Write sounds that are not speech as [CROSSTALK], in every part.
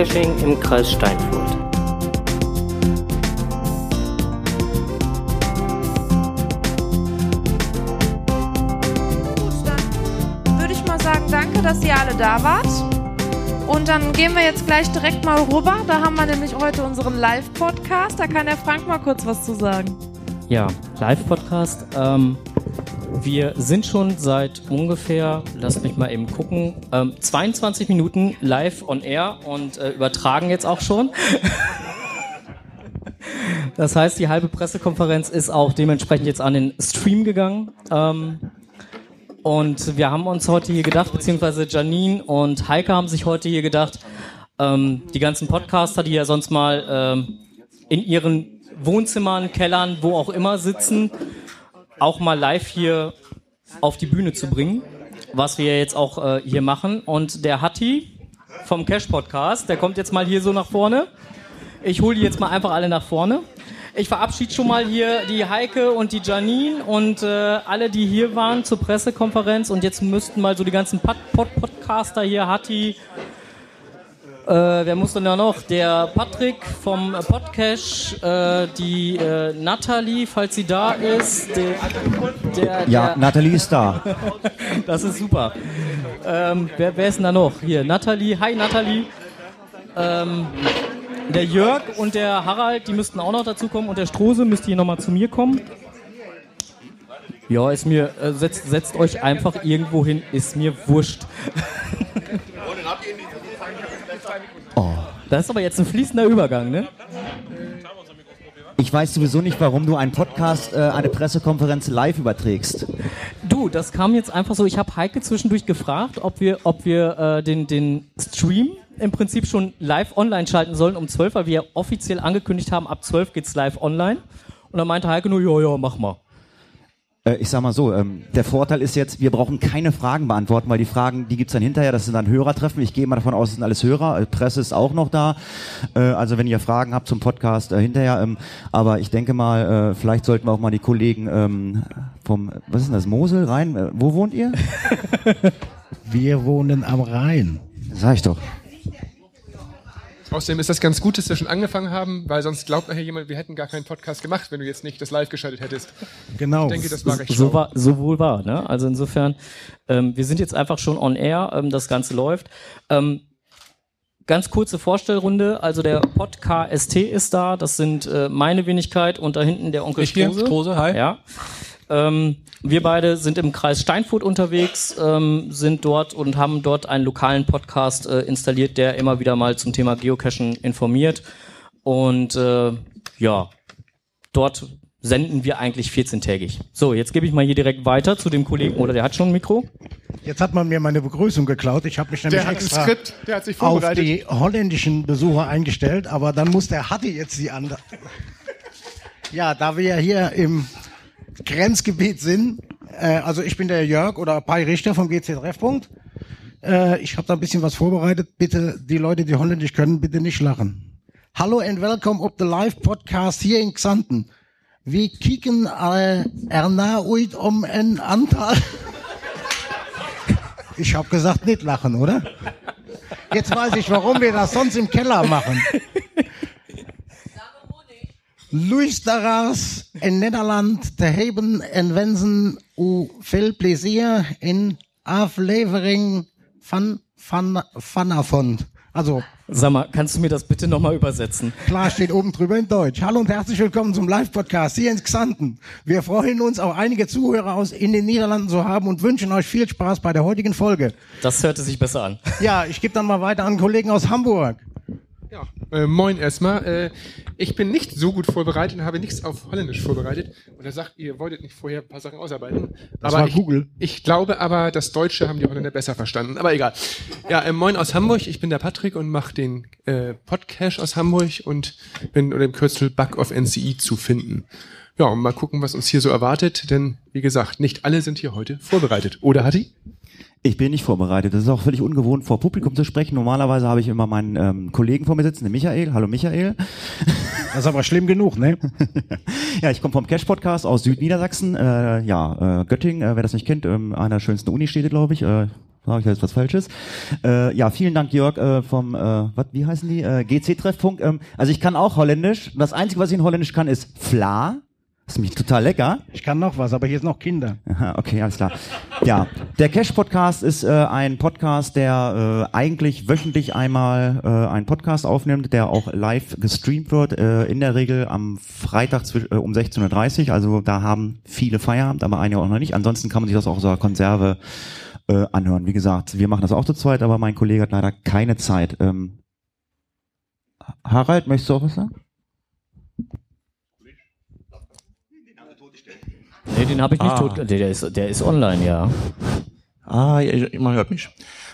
Geocaching im Kreis Steinfurt. Gut, dann würde ich mal sagen, danke, dass ihr alle da wart. Und dann gehen wir jetzt gleich direkt mal rüber. Da haben wir nämlich heute unseren Live-Podcast. Da kann der Frank mal kurz was zu sagen. Ja, Live-Podcast. Ähm, wir sind schon seit ungefähr, lasst mich mal eben gucken, ähm, 22 Minuten live on air und äh, übertragen jetzt auch schon. [LAUGHS] Das heißt, die halbe Pressekonferenz ist auch dementsprechend jetzt an den Stream gegangen. Ähm, und wir haben uns heute hier gedacht, beziehungsweise Janine und Heike haben sich heute hier gedacht, ähm, die ganzen Podcaster, die ja sonst mal ähm, in ihren Wohnzimmern, Kellern, wo auch immer sitzen, auch mal live hier auf die Bühne zu bringen, was wir jetzt auch äh, hier machen. Und der Hatti vom Cash Podcast, der kommt jetzt mal hier so nach vorne. Ich hole die jetzt mal einfach alle nach vorne. Ich verabschiede schon mal hier die Heike und die Janine und äh, alle, die hier waren zur Pressekonferenz. Und jetzt müssten mal so die ganzen Pod Pod Podcaster hier, Hatti, äh, wer muss denn da noch? Der Patrick vom Podcash, äh, die äh, Natalie, falls sie da ist. Der, der, Ja, der, Nathalie ist da. [LAUGHS] das ist super. Ähm, wer, wer ist denn da noch? Hier, Natalie. Hi, Natalie. Ähm, der Jörg und der Harald, die müssten auch noch dazu kommen. Und der Strose müsste hier nochmal zu mir kommen. Ja, ist mir, äh, setzt, setzt euch einfach irgendwo hin, ist mir wurscht. Oh. Das ist aber jetzt ein fließender Übergang, ne? Ich weiß sowieso nicht, warum du einen Podcast, äh, eine Pressekonferenz live überträgst. Du, das kam jetzt einfach so. Ich habe Heike zwischendurch gefragt, ob wir, ob wir äh, den, den Stream im Prinzip schon live online schalten sollen um 12, weil wir ja offiziell angekündigt haben, ab 12 geht's live online. Und dann meinte Heike nur, ja, ja, mach mal. Äh, ich sag mal so, ähm, der Vorteil ist jetzt, wir brauchen keine Fragen beantworten, weil die Fragen, die gibt's dann hinterher, das sind dann Hörertreffen. Ich gehe mal davon aus, es sind alles Hörer, Presse ist auch noch da. Äh, also wenn ihr Fragen habt zum Podcast äh, hinterher, ähm, aber ich denke mal, äh, vielleicht sollten wir auch mal die Kollegen ähm, vom, was ist denn das, Mosel, Rhein, äh, wo wohnt ihr? [LAUGHS] Wir wohnen am Rhein. Sag ich doch. Außerdem ist das ganz gut, dass wir schon angefangen haben, weil sonst glaubt nachher jemand, wir hätten gar keinen Podcast gemacht, wenn du jetzt nicht das live geschaltet hättest. Genau. Ich denke, das war recht So, war, so wohl war, ne? Also insofern, ähm, wir sind jetzt einfach schon on air, ähm, das Ganze läuft. Ähm, ganz kurze Vorstellrunde, also der Podcast ist da, das sind äh, meine Wenigkeit und da hinten der Onkel Ich hier, Strose. Strose, hi. Ja. Ähm, wir beide sind im Kreis Steinfurt unterwegs, ähm, sind dort und haben dort einen lokalen Podcast äh, installiert, der immer wieder mal zum Thema Geocachen informiert. Und äh, ja, dort senden wir eigentlich 14-tägig. So, jetzt gebe ich mal hier direkt weiter zu dem Kollegen, oder der hat schon ein Mikro. Jetzt hat man mir meine Begrüßung geklaut. Ich habe mich nämlich Der extra Skript, der hat sich auf die holländischen Besucher eingestellt, aber dann muss der Hatti jetzt die andere. [LAUGHS] Ja, da wir ja hier im Grenzgebiet sind, äh, also ich bin der Jörg oder Pai Richter vom GC Treffpunkt. Äh, ich habe da ein bisschen was vorbereitet. Bitte, die Leute, die Holländisch können, bitte nicht lachen. Hallo and welcome op the live podcast hier in Xanten. Wir kicken äh, erna uit om een aantal. [LAUGHS] Ich habe gesagt, nicht lachen, oder? Jetzt weiß ich, warum wir das sonst im Keller machen. Luis Daras in Nederland te hebben en wensen u veel plezier in aflevering van, van, vanavond. Also, Sag mal, kannst du mir das bitte nochmal übersetzen? klar steht oben drüber in Deutsch. Hallo und herzlich willkommen zum Live-Podcast hier in Xanten. Wir freuen uns, auch einige Zuhörer aus in den Niederlanden zu haben und wünschen euch viel Spaß bei der heutigen Folge. Das hörte sich besser an. Ja, ich gebe dann mal weiter an Kollegen aus Hamburg. Ja, äh, moin erstmal. Äh, ich bin nicht so gut vorbereitet und habe nichts auf Holländisch vorbereitet. Und er sagt, ihr wolltet nicht vorher ein paar Sachen ausarbeiten. Das aber war ich, Google. Ich glaube aber, das Deutsche haben die Holländer besser verstanden. Aber egal. Ja, äh, moin aus Hamburg. Ich bin der Patrick und mache den äh, Podcast aus Hamburg und bin unter dem Kürzel Bug of NCI zu finden. Ja, und mal gucken, was uns hier so erwartet. Denn, wie gesagt, nicht alle sind hier heute vorbereitet. Oder, Hatti? Ich bin nicht vorbereitet. Das ist auch völlig ungewohnt, vor Publikum zu sprechen. Normalerweise habe ich immer meinen ähm, Kollegen vor mir sitzen, den Michael. Hallo Michael. Das ist aber schlimm genug, ne? [LAUGHS] Ja, ich komme vom Cash Podcast aus Südniedersachsen. Äh, ja, äh, Göttingen, äh, wer das nicht kennt, ähm, einer der schönsten Unistädte, glaube ich. Äh, Sag ich jetzt was Falsches? Äh, ja, vielen Dank, Jörg, äh, vom, äh, wat, wie heißen die? Äh, GC-Treffpunkt. Ähm, also ich kann auch Holländisch. Das Einzige, was ich in Holländisch kann, ist Fla. Das ist nämlich total lecker. Ich kann noch was, aber hier ist noch Kinder. Aha, okay, alles klar. Ja, der Cash Podcast ist äh, ein Podcast, der äh, eigentlich wöchentlich einmal äh, einen Podcast aufnimmt, der auch live gestreamt wird, äh, in der Regel am Freitag äh, um 16.30 Uhr. Also da haben viele Feierabend, aber einige auch noch nicht. Ansonsten kann man sich das auch aus der Konserve äh, anhören. Wie gesagt, wir machen das auch zu zweit, aber mein Kollege hat leider keine Zeit. Ähm, Harald, möchtest du auch was sagen? Nee, den habe ich nicht Ah. tot. Der, der, ist, der ist online, ja. Ah, ja, man hört mich.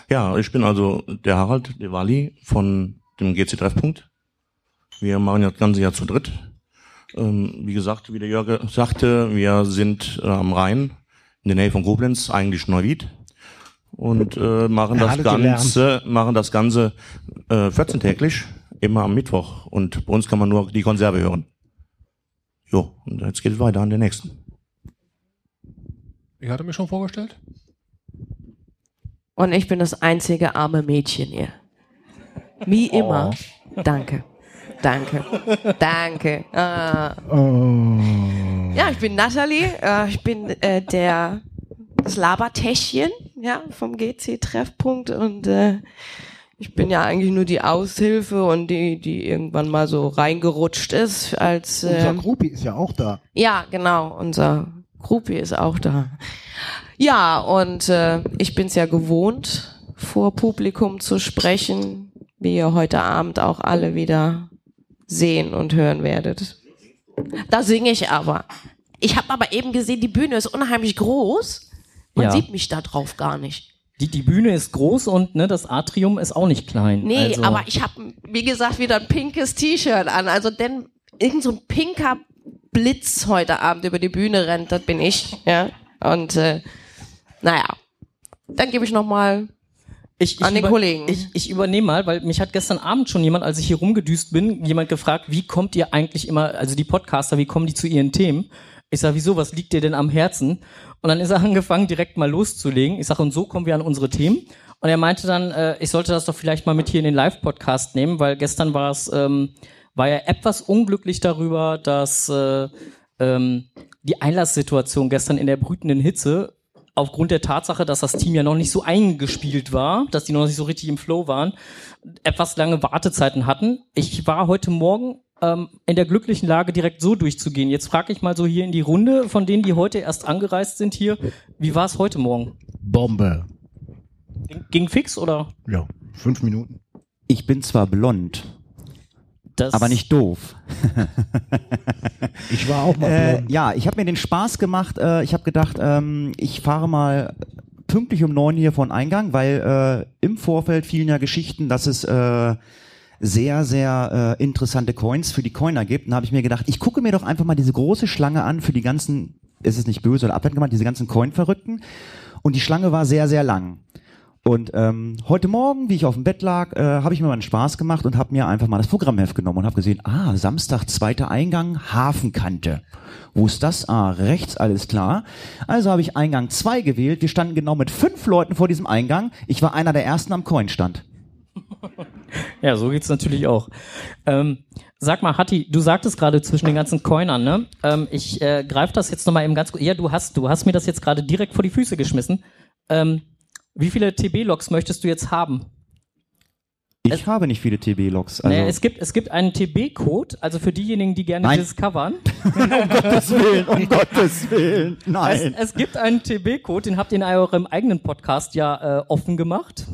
Ja, ich bin also der Harald de Wali von dem GC Treffpunkt. Wir machen ja das ganze Jahr zu dritt. Ähm, wie gesagt, wie der Jörg sagte, wir sind äh, am Rhein, in der Nähe von Koblenz, eigentlich Neuwied. Und äh, machen das. Ganze, machen das Ganze äh, 14-täglich, immer am Mittwoch. Und bei uns kann man nur die Konserve hören. Jo, und jetzt geht es weiter an den nächsten. Ich hatte mich schon vorgestellt. Und ich bin das einzige arme Mädchen hier. Wie immer. Danke. Danke. Danke. Ah. Ja, ich bin Nathalie. Äh, ich bin äh, der das Labertäschchen ja, vom GC-Treffpunkt und äh, ich bin ja eigentlich nur die Aushilfe und die, die irgendwann mal so reingerutscht ist als Unser ähm, Gruppi ist ja auch da. ja, genau, unser Gruppi ist auch da. Ja, und äh, ich bin's ja gewohnt, vor Publikum zu sprechen, wie ihr heute Abend auch alle wieder sehen und hören werdet. Da singe ich aber. Ich habe aber eben gesehen, die Bühne ist unheimlich groß. Man Ja. sieht mich da drauf gar nicht. Die, die Bühne ist groß und ne, das Atrium ist auch nicht klein. Nee, also, aber ich habe, wie gesagt, wieder ein pinkes T-Shirt an. Also denn irgend so ein pinker Blitz heute Abend über die Bühne rennt, das bin ich. Ja. Und äh, naja, dann gebe ich noch mal. ich, ich an den Kollegen. Ich, ich übernehme mal, weil mich hat gestern Abend schon jemand, als ich hier rumgedüst bin, jemand gefragt, wie kommt ihr eigentlich immer, also die Podcaster, wie kommen die zu ihren Themen? Ich sage, wieso, was liegt dir denn am Herzen? Und dann ist er [LAUGHS] angefangen, direkt mal loszulegen. Ich sage, und so kommen wir an unsere Themen. Und er meinte dann, äh, ich sollte das doch vielleicht mal mit hier in den Live-Podcast nehmen, weil gestern war es, ähm, war er etwas unglücklich darüber, dass äh, ähm, die Einlasssituation gestern in der brütenden Hitze aufgrund der Tatsache, dass das Team ja noch nicht so eingespielt war, dass die noch nicht so richtig im Flow waren, etwas lange Wartezeiten hatten. Ich war heute Morgen ähm, in der glücklichen Lage, direkt so durchzugehen. Jetzt frage ich mal so hier in die Runde von denen, die heute erst angereist sind hier, wie war es heute Morgen? Bombe. Ging, ging fix oder? Ja, fünf Minuten. Ich bin zwar blond, Das aber nicht doof. Ich war auch mal Äh, ja, ich habe mir den Spaß gemacht. Äh, ich habe gedacht, ähm, ich fahre mal pünktlich um neun hier von Eingang, weil äh, im Vorfeld fielen ja Geschichten, dass es äh, sehr, sehr äh, interessante Coins für die Coiner gibt. Und habe ich mir gedacht, ich gucke mir doch einfach mal diese große Schlange an für die ganzen, es ist nicht böse oder abwertend gemeint, diese ganzen Coin-Verrückten. Und die Schlange war sehr, sehr lang. Und ähm, heute Morgen, wie ich auf dem Bett lag, äh, habe ich mir mal einen Spaß gemacht und habe mir einfach mal das Programmheft genommen und habe gesehen, ah, Samstag, zweiter Eingang, Hafenkante. Wo ist das? Ah, rechts, alles klar. Also habe ich Eingang 2 gewählt. Wir standen genau mit fünf Leuten vor diesem Eingang. Ich war einer der ersten am Coinstand. [LAUGHS] Ja, so geht's natürlich auch. Ähm, sag mal, Hatti, du sagtest gerade zwischen den ganzen Coinern, ne? Ähm, ich äh, greife das jetzt nochmal eben ganz kurz. Ja, du hast, du hast mir das jetzt gerade direkt vor die Füße geschmissen. Ähm, wie viele TB-Logs möchtest du jetzt haben? Ich habe nicht viele TB-Logs. Also, naja, es gibt, es gibt einen TB-Code, also für diejenigen, die gerne Nein. discovern. [LAUGHS] um Gottes Willen, um [LAUGHS] Gottes Willen. Es, Nein. es gibt einen TB-Code, den habt ihr in eurem eigenen Podcast ja äh, offen gemacht.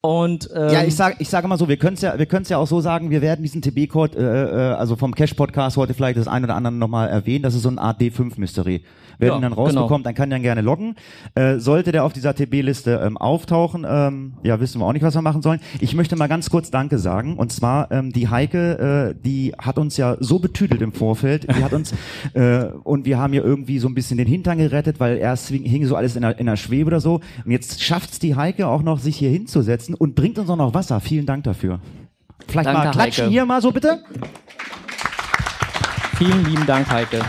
Und ähm, Ja, ich sage ich sage mal so, wir können es ja, wir ja auch so sagen, wir werden diesen TB-Code, äh, äh, also vom Cash-Podcast heute vielleicht das ein oder andere nochmal erwähnen, das ist so eine Art D5-Mystery. Wer Ja, ihn dann rausbekommt, genau. dann kann der gerne loggen. Äh, sollte der auf dieser TB-Liste ähm, auftauchen, ähm, ja, wissen wir auch nicht, was wir machen sollen. Ich möchte mal ganz kurz Danke sagen. Und zwar, ähm, die Heike, äh, die hat uns ja so betüdelt im Vorfeld. Die hat uns, [LAUGHS] äh, und wir haben ja irgendwie so ein bisschen den Hintern gerettet, weil erst hing hing so alles in der, in der Schwebe oder so. Und jetzt schafft's die Heike auch noch, sich hier hinzusetzen und bringt uns auch noch Wasser. Vielen Dank dafür. Vielleicht Danke, mal klatschen Heike. hier mal so bitte. Vielen lieben Dank, Heike.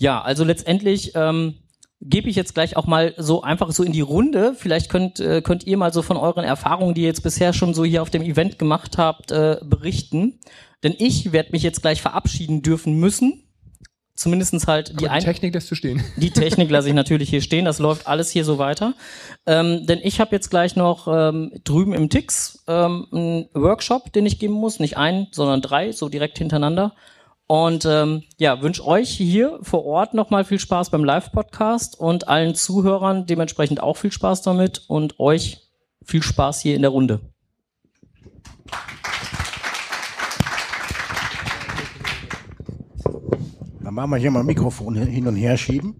Ja, also letztendlich ähm, gebe ich jetzt gleich auch mal so einfach so in die Runde. Vielleicht könnt, äh, könnt ihr mal so von euren Erfahrungen, die ihr jetzt bisher schon so hier auf dem Event gemacht habt, äh, berichten. Denn ich werde mich jetzt gleich verabschieden dürfen müssen. Zumindestens halt die, Die ein Technik lässt du stehen. die Technik lasse ich natürlich hier stehen, das läuft alles hier so weiter. Ähm, denn ich habe jetzt gleich noch ähm, drüben im Tix ähm, einen Workshop, den ich geben muss. Nicht einen, sondern drei, so direkt hintereinander. Und ähm, ja, wünsche euch hier vor Ort nochmal viel Spaß beim Live-Podcast und allen Zuhörern dementsprechend auch viel Spaß damit und euch viel Spaß hier in der Runde. Dann machen wir hier mal Mikrofon hin und her schieben.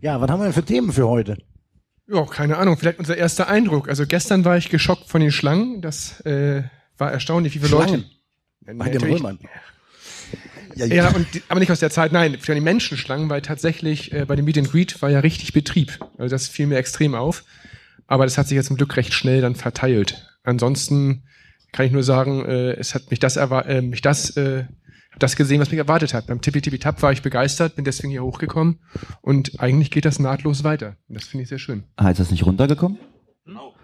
Ja, was haben wir denn für Themen für heute? Ja, keine Ahnung, vielleicht unser erster Eindruck. Also gestern war ich geschockt von den Schlangen. Das äh, war erstaunlich, wie viele Schlangen? Leute. Bei den Römern. Ja, und die, aber nicht aus der Zeit, nein, für die Menschenschlangen, weil tatsächlich äh, bei dem Meet and Greet war ja richtig Betrieb. Also das fiel mir extrem auf. Aber das hat sich jetzt zum Glück recht schnell dann verteilt. Ansonsten kann ich nur sagen, äh, es hat mich das äh, mich das äh, das gesehen, was mich erwartet hat. Beim Tippi Tippi Tap war ich begeistert, bin deswegen hier hochgekommen und eigentlich geht das nahtlos weiter. Und das finde ich sehr schön. Ah, ist das nicht runtergekommen?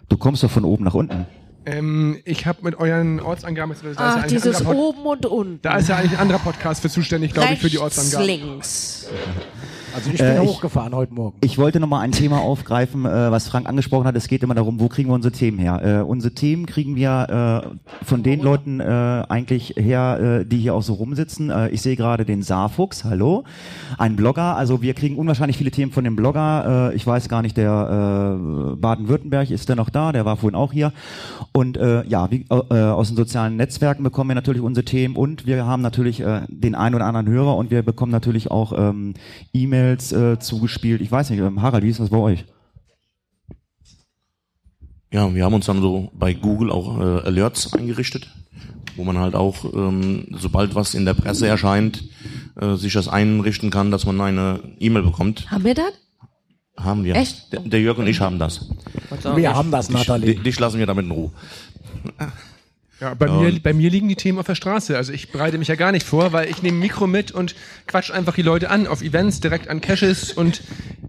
Du kommst doch von oben nach unten. Ähm, ich habe mit euren Ortsangaben, da ist, ja Ach, eigentlich ein dieses Pod- oben und unten. da ist ja eigentlich ein anderer Podcast für zuständig, glaube ich, für die Ortsangaben. links. [LAUGHS] Also ich bin Äh, ich- hochgefahren heute Morgen. Ich wollte noch mal ein Thema aufgreifen, äh, was Frank angesprochen hat. Es geht immer darum, wo kriegen wir unsere Themen her? Äh, unsere Themen kriegen wir äh, von den Leuten äh, eigentlich her, äh, die hier auch so rumsitzen. Ich sehe gerade den Saarfuchs, hallo, ein Blogger. Also wir kriegen unwahrscheinlich viele Themen von dem Blogger. Ich weiß gar nicht, der Baden-Württemberg ist der noch da? Der war vorhin auch hier. Und ja, wie, aus den sozialen Netzwerken bekommen wir natürlich unsere Themen und wir haben natürlich den einen oder anderen Hörer und wir bekommen natürlich auch ähm, E-Mails äh, zugespielt. Ich weiß nicht, ähm, Harald, wie ist das bei euch? Ja, wir haben uns dann so bei Google auch äh, Alerts eingerichtet, wo man halt auch, ähm, sobald was in der Presse erscheint, äh, sich das einrichten kann, dass man eine E-Mail bekommt. Haben wir das? Haben wir. Echt? Der, der Jörg und ich haben das. Wir haben das, Dich, Nathalie. dich lassen wir damit in Ruhe. Ja, bei, mir, bei mir liegen die Themen auf der Straße. Also ich bereite mich ja gar nicht vor, weil ich nehme ein Mikro mit und quatsch einfach die Leute an auf Events, direkt an Caches und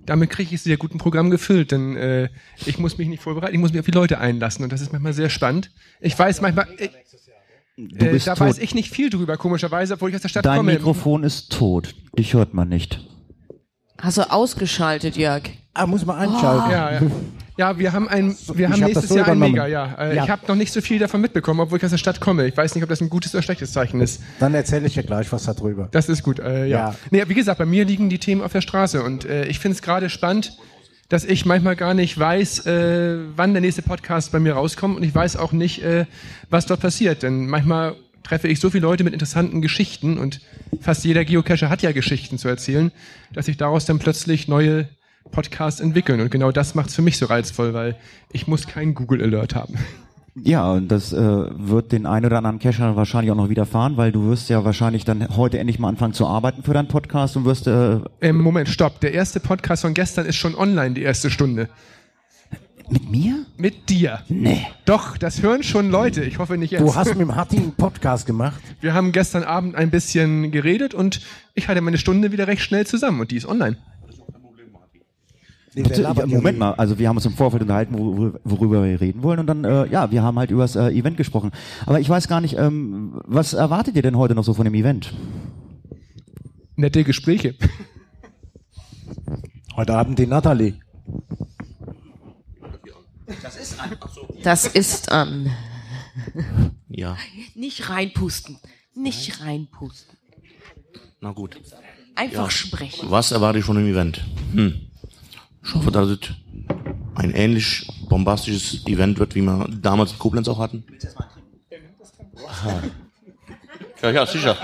damit kriege ich sehr gut ein Programm gefüllt. Denn äh, ich muss mich nicht vorbereiten, ich muss mich auf die Leute einlassen und das ist manchmal sehr spannend. Ich weiß manchmal, äh, Du äh, bist da tot. weiß ich nicht viel drüber, komischerweise, obwohl ich aus der Stadt Dein komme. Mikrofon ist tot. Dich hört man nicht. Hast du ausgeschaltet, Jörg? Ah, muss man einschalten. Ja, ja. [LAUGHS] Ja, wir haben ein, wir haben hab nächstes so Jahr ein. Mega, ja. Äh, Ja. Ich habe noch nicht so viel davon mitbekommen, obwohl ich aus der Stadt komme. Ich weiß nicht, ob das ein gutes oder schlechtes Zeichen ist. Dann erzähle ich dir gleich was darüber. Das ist gut, äh, ja. Ja. Nee, wie gesagt, bei mir liegen die Themen auf der Straße und äh, ich finde es gerade spannend, dass ich manchmal gar nicht weiß, äh, wann der nächste Podcast bei mir rauskommt und ich weiß auch nicht, äh, was dort passiert. Denn manchmal treffe ich so viele Leute mit interessanten Geschichten und fast jeder Geocacher hat ja Geschichten zu erzählen, dass sich daraus dann plötzlich neue Podcasts entwickeln. Und genau das macht es für mich so reizvoll, weil ich muss keinen Google Alert haben. Ja, und das äh, wird den einen oder anderen Cacher wahrscheinlich auch noch widerfahren, weil du wirst ja wahrscheinlich dann heute endlich mal anfangen zu arbeiten für deinen Podcast und wirst äh, Ähm, Moment, stopp. Der erste Podcast von gestern ist schon online, die erste Stunde. mit mir? Mit dir. Nee. Doch, das hören schon Leute. Ich hoffe nicht jetzt. Du hast mit dem Hatti einen Podcast gemacht. Wir haben gestern Abend ein bisschen geredet und ich hatte meine Stunde wieder recht schnell zusammen und die ist online. Nee, ja Moment mal, also wir haben uns im Vorfeld unterhalten, wor- worüber wir reden wollen und dann, äh, ja, wir haben halt über das äh, Event gesprochen. Aber ich weiß gar nicht, ähm, was erwartet ihr denn heute noch so von dem Event? Nette Gespräche. Heute Abend die Nathalie. Das ist an. Ja, Nicht reinpusten. Nicht reinpusten. na gut. Einfach sprechen. Was erwarte ich von dem Event? Hm. Ich hoffe, dass es ein ähnlich bombastisches Event wird, wie wir damals in Koblenz auch hatten. Ja, ja, sicher.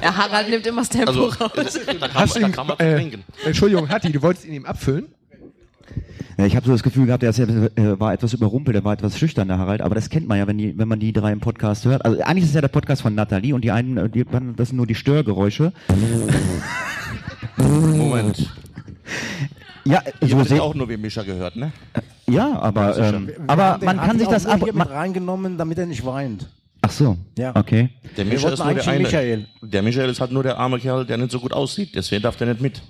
Der Harald nimmt immer das Tempo Also, raus. da kann, Hast da kann man äh, trinken. Entschuldigung, Hatti, du wolltest ihn ihm abfüllen? Ja, ich habe so das Gefühl gehabt, er ist ja, äh, war etwas überrumpelt, er war etwas schüchtern, der Harald, aber das kennt man ja, wenn, die, wenn man die drei im Podcast hört. Also eigentlich ist es ja der Podcast von Nathalie und die einen, äh, die, das sind nur die Störgeräusche. Moment. [LAUGHS] Ja, Ihr so habt se- auch nur wie Mischa gehört, ne? ja aber, ähm, Wir aber man kann sich das ab... hier mit reingenommen, damit er nicht weint. ach so, Ja. okay. Der wollten ist nur der eigentlich eine. Michael. Der Michael ist halt nur der arme Kerl, der nicht so gut aussieht. Deswegen darf der nicht mit.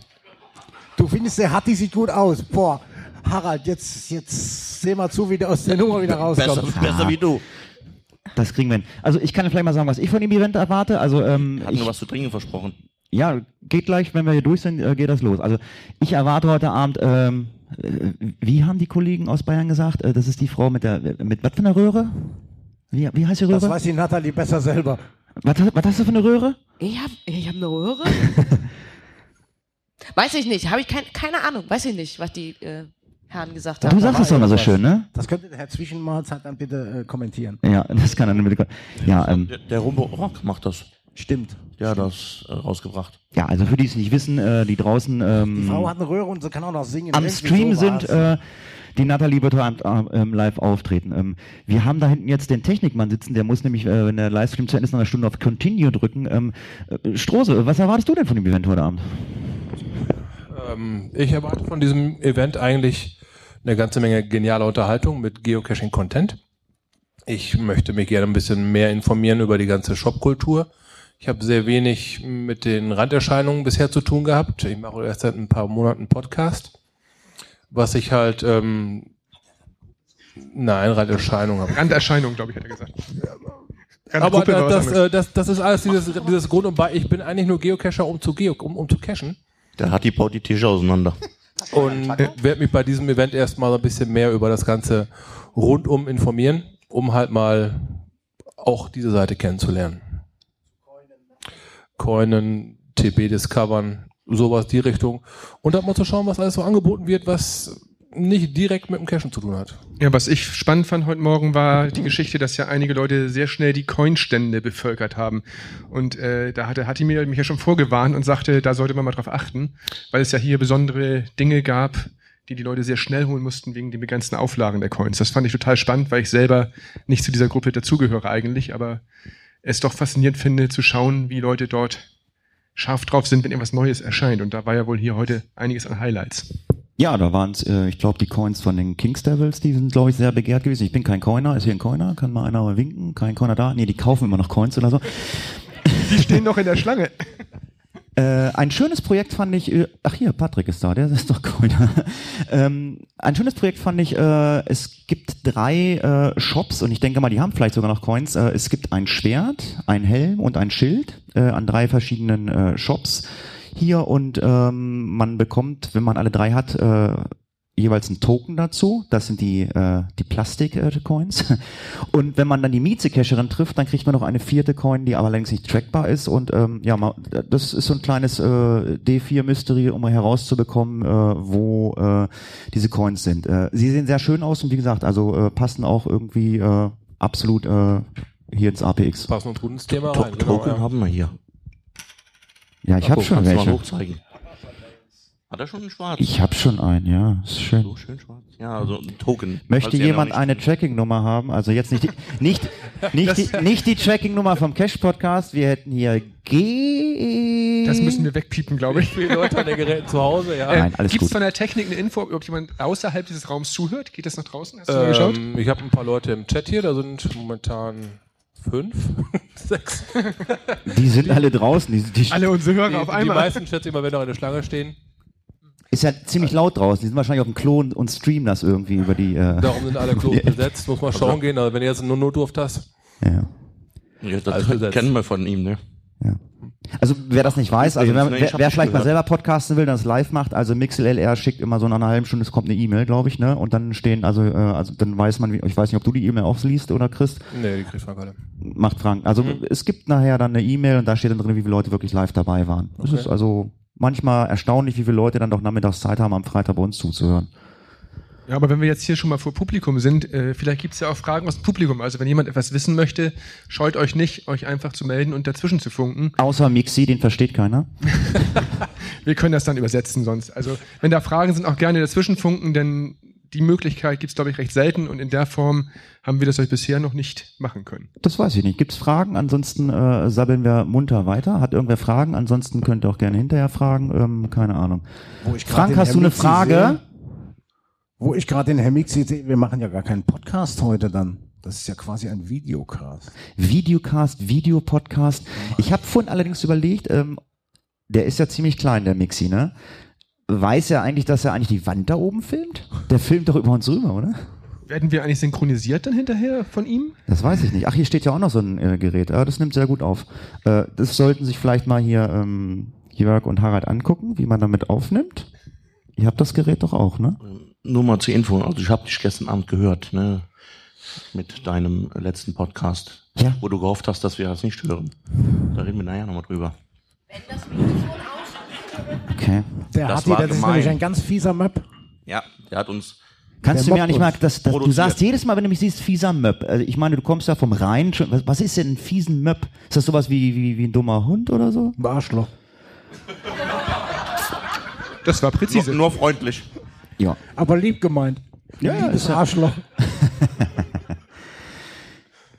Du findest, der Hatti sieht gut aus. Boah, Harald, jetzt, jetzt seh mal zu, wie der aus der Nummer wieder Besser, rauskommt. besser wie du. Das kriegen wir hin. Also ich kann vielleicht mal sagen, was ich von dem Event erwarte. Also ähm, Hat ich, nur was zu trinken versprochen. Ja, geht gleich, wenn wir hier durch sind, äh, geht das los. Also ich erwarte heute Abend, ähm, äh, wie haben die Kollegen aus Bayern gesagt, äh, das ist die Frau mit der, mit was für einer Röhre? Wie, wie heißt die Röhre? Das weiß die Nathalie besser selber. was, was hast du für eine Röhre? Ich hab, ich hab eine Röhre. [LAUGHS] Weiß ich nicht, habe ich kein, keine Ahnung, weiß ich nicht, was die äh, Herren gesagt Du haben. sagst es doch immer so schön, ne? Das könnte der Herr Zwischenmahlzeit dann bitte äh, kommentieren. Ja, das kann er dann bitte. Ja, ähm, Der, der Rumbo Rock macht das. Stimmt. Der hat das äh, rausgebracht. ja, also für die es nicht wissen, äh, die draußen ähm, Die Frau hat eine Röhre und sie kann auch noch singen. am Stream sind, äh, die Nathalie Abend äh, ähm, live auftreten. Ähm, wir haben da hinten jetzt den Technikmann sitzen, der muss nämlich, äh, wenn der Livestream zu Ende ist, noch eine Stunde auf Continue drücken. Ähm, äh, Strose, was erwartest du denn von dem Event heute Abend? Ähm, ich erwarte von diesem Event eigentlich eine ganze Menge genialer Unterhaltung mit Geocaching-Content. Ich möchte mich gerne ein bisschen mehr informieren über die ganze Shopkultur. Ich habe sehr wenig mit den Randerscheinungen bisher zu tun gehabt. Ich mache erst seit ein paar Monaten Podcast. Was ich halt, ähm, nein, Randerscheinungen habe Randerscheinung, glaube ich, hat er gesagt. aber das, das, äh, das, das ist alles dieses, dieses Grund und bei. Ich bin eigentlich nur Geocacher, um zu, Geo, um, um zu cachen. Der hat die baut die Tische auseinander. Und werde mich bei diesem Event erstmal ein bisschen mehr über das Ganze rundum informieren, um halt mal auch diese Seite kennenzulernen. Coinen, TB discovern, sowas die Richtung. Und dann mal zu schauen, was alles so angeboten wird, was nicht direkt mit dem Cashen zu tun hat. Ja, was ich spannend fand heute Morgen war die Geschichte, dass ja einige Leute sehr schnell die Coinstände bevölkert haben. Und äh, da hatte Hatimir mich ja schon vorgewarnt und sagte, da sollte man mal drauf achten, weil es ja hier besondere Dinge gab, die die Leute sehr schnell holen mussten wegen den begrenzten Auflagen der Coins. Das fand ich total spannend, weil ich selber nicht zu dieser Gruppe dazugehöre eigentlich, aber es doch faszinierend finde zu schauen, wie Leute dort scharf drauf sind, wenn irgendwas Neues erscheint. Und da war ja wohl hier heute einiges an Highlights. Ja, da waren es, äh, ich glaube, die Coins von den Kings Devils, die sind, glaube ich, sehr begehrt gewesen. Ich bin kein Coiner, ist hier ein Coiner? Kann mal einer winken? Kein Coiner da? Nee, die kaufen immer noch Coins oder so. Die stehen noch in der Schlange. [LAUGHS] Äh, ein schönes Projekt fand ich, äh, ach hier, Patrick ist da, der ist doch Coiner. [LAUGHS] ähm, ein schönes Projekt fand ich, äh, es gibt drei äh, Shops und ich denke mal, die haben vielleicht sogar noch Coins. Es gibt ein Schwert, ein Helm und ein Schild an drei verschiedenen Shops hier und ähm, man bekommt, wenn man alle drei hat, jeweils einen Token dazu. Das sind die, äh, die Plastik-Coins. [LAUGHS] Und wenn man dann die Mieze-Cacherin trifft, dann kriegt man noch eine vierte Coin, die aber längst nicht trackbar ist. Und ähm, ja, ma- das ist so ein kleines äh, D4-Mystery, um mal herauszubekommen, äh, wo äh, diese Coins sind. Äh, sie sehen sehr schön aus und wie gesagt, also äh, passen auch irgendwie äh, absolut äh, hier ins APX. Passen uns gut ins Thema rein. Genau, Token ja. haben wir hier. Ja, ich habe schon du mal welche. hochzeigen. Hat er schon einen schwarz? Ich habe schon einen, ja, ist schön. So schön schwarz. Ja, also ein Token. Möchte jemand eine Tracking-Nummer haben? Also jetzt nicht die, nicht, [LAUGHS] nicht die, nicht die Tracking-Nummer vom Cash-Podcast. Wir hätten hier G. Das müssen wir wegpiepen, glaube ich. Viele Leute an den Geräten zu Hause, ja. Nein, alles Gibt es von der Technik eine Info, ob jemand außerhalb dieses Raums zuhört? Geht das nach draußen? Hast du mal geschaut? Ähm, ich habe ein paar Leute im Chat hier, da sind momentan fünf, [LAUGHS] sechs. Die sind alle draußen. Die, die, Alle unsere Hörer Die, auf die einmal. meisten schätze ich mal, wenn noch in der Schlange stehen. Ist ja ziemlich laut draußen. Die sind wahrscheinlich auf dem Klo und, streamen das irgendwie über die. Äh, Darum sind alle Klos [LAUGHS] besetzt. Muss mal schauen gehen. Also wenn ihr jetzt nur Notdurft hast. ja. Ja, das besetzt. kennen wir von ihm, ne? Also wer das nicht weiß, also wer, wer, wer vielleicht mal selber podcasten will, das live macht, also MixLR schickt immer so nach einer halben Stunde, es kommt eine E-Mail, glaube ich, ne? Und dann stehen, also, äh, also dann weiß man, wie, ich weiß nicht, ob du die E-Mail auch liest oder Chris, Nee, die kriegt man gerade. macht Frank. Also Mhm. es gibt nachher dann eine E-Mail und da steht dann drin, wie viele Leute wirklich live dabei waren. Okay. ist also manchmal erstaunlich, wie viele Leute dann doch nachmittags Zeit haben, am Freitag bei uns zuzuhören. Ja, aber wenn wir jetzt hier schon mal vor Publikum sind, äh, vielleicht gibt's ja auch Fragen aus dem Publikum. Also wenn jemand etwas wissen möchte, scheut euch nicht, euch einfach zu melden und dazwischen zu funken. Außer Mixi, den versteht keiner. [LAUGHS] Wir können das dann übersetzen sonst. Also wenn da Fragen sind, auch gerne dazwischen funken, denn die Möglichkeit gibt's glaube ich, recht selten und in der Form haben wir das euch bisher noch nicht machen können. Das weiß ich nicht. Gibt's Fragen? Ansonsten äh, sabbeln wir munter weiter. Hat irgendwer Fragen? Ansonsten könnt ihr auch gerne hinterher fragen. Ähm, keine Ahnung. Wo ich grad Frank, hast Herr du eine Mixi Frage? sehe, wo ich gerade den Herr Mixi sehe, wir machen ja gar keinen Podcast heute dann. Das ist ja quasi ein Videocast. Videocast, Videopodcast. Ich habe vorhin allerdings überlegt, ähm, der ist ja ziemlich klein, der Mixi, ne? Weiß er eigentlich, dass er eigentlich die Wand da oben filmt? Der filmt doch über uns rüber, oder? Werden wir eigentlich synchronisiert dann hinterher von ihm? Das weiß ich nicht. Ach, hier steht ja auch noch so ein äh, Gerät. Ja, das nimmt sehr gut auf. Äh, das sollten sich vielleicht mal hier ähm, Jörg und Harald angucken, wie man damit aufnimmt. Ihr habt das Gerät doch auch, ne? Nur mal zur Info, also ich habe dich gestern Abend gehört, ne? Mit deinem letzten Podcast, Ja. wo du gehofft hast, dass wir das nicht hören. Da reden wir nachher nochmal drüber. Okay. Der Das Hatti, das ist gemein. nämlich ein ganz fieser Möb. Ja, der hat uns Kannst du mir eigentlich mal, mobbt das, das, du sagst jedes Mal, wenn du mich siehst, fieser Möb. Also ich meine, du kommst ja vom Rhein. schon- Was, was ist denn ein fiesen Möb? Ist das sowas wie, wie, wie ein dummer Hund oder so? Ein Arschloch. Das war präzise. nur, nur freundlich. Ja. Aber lieb gemeint. Ja, ja, Liebes ist ja- Arschloch. [LAUGHS]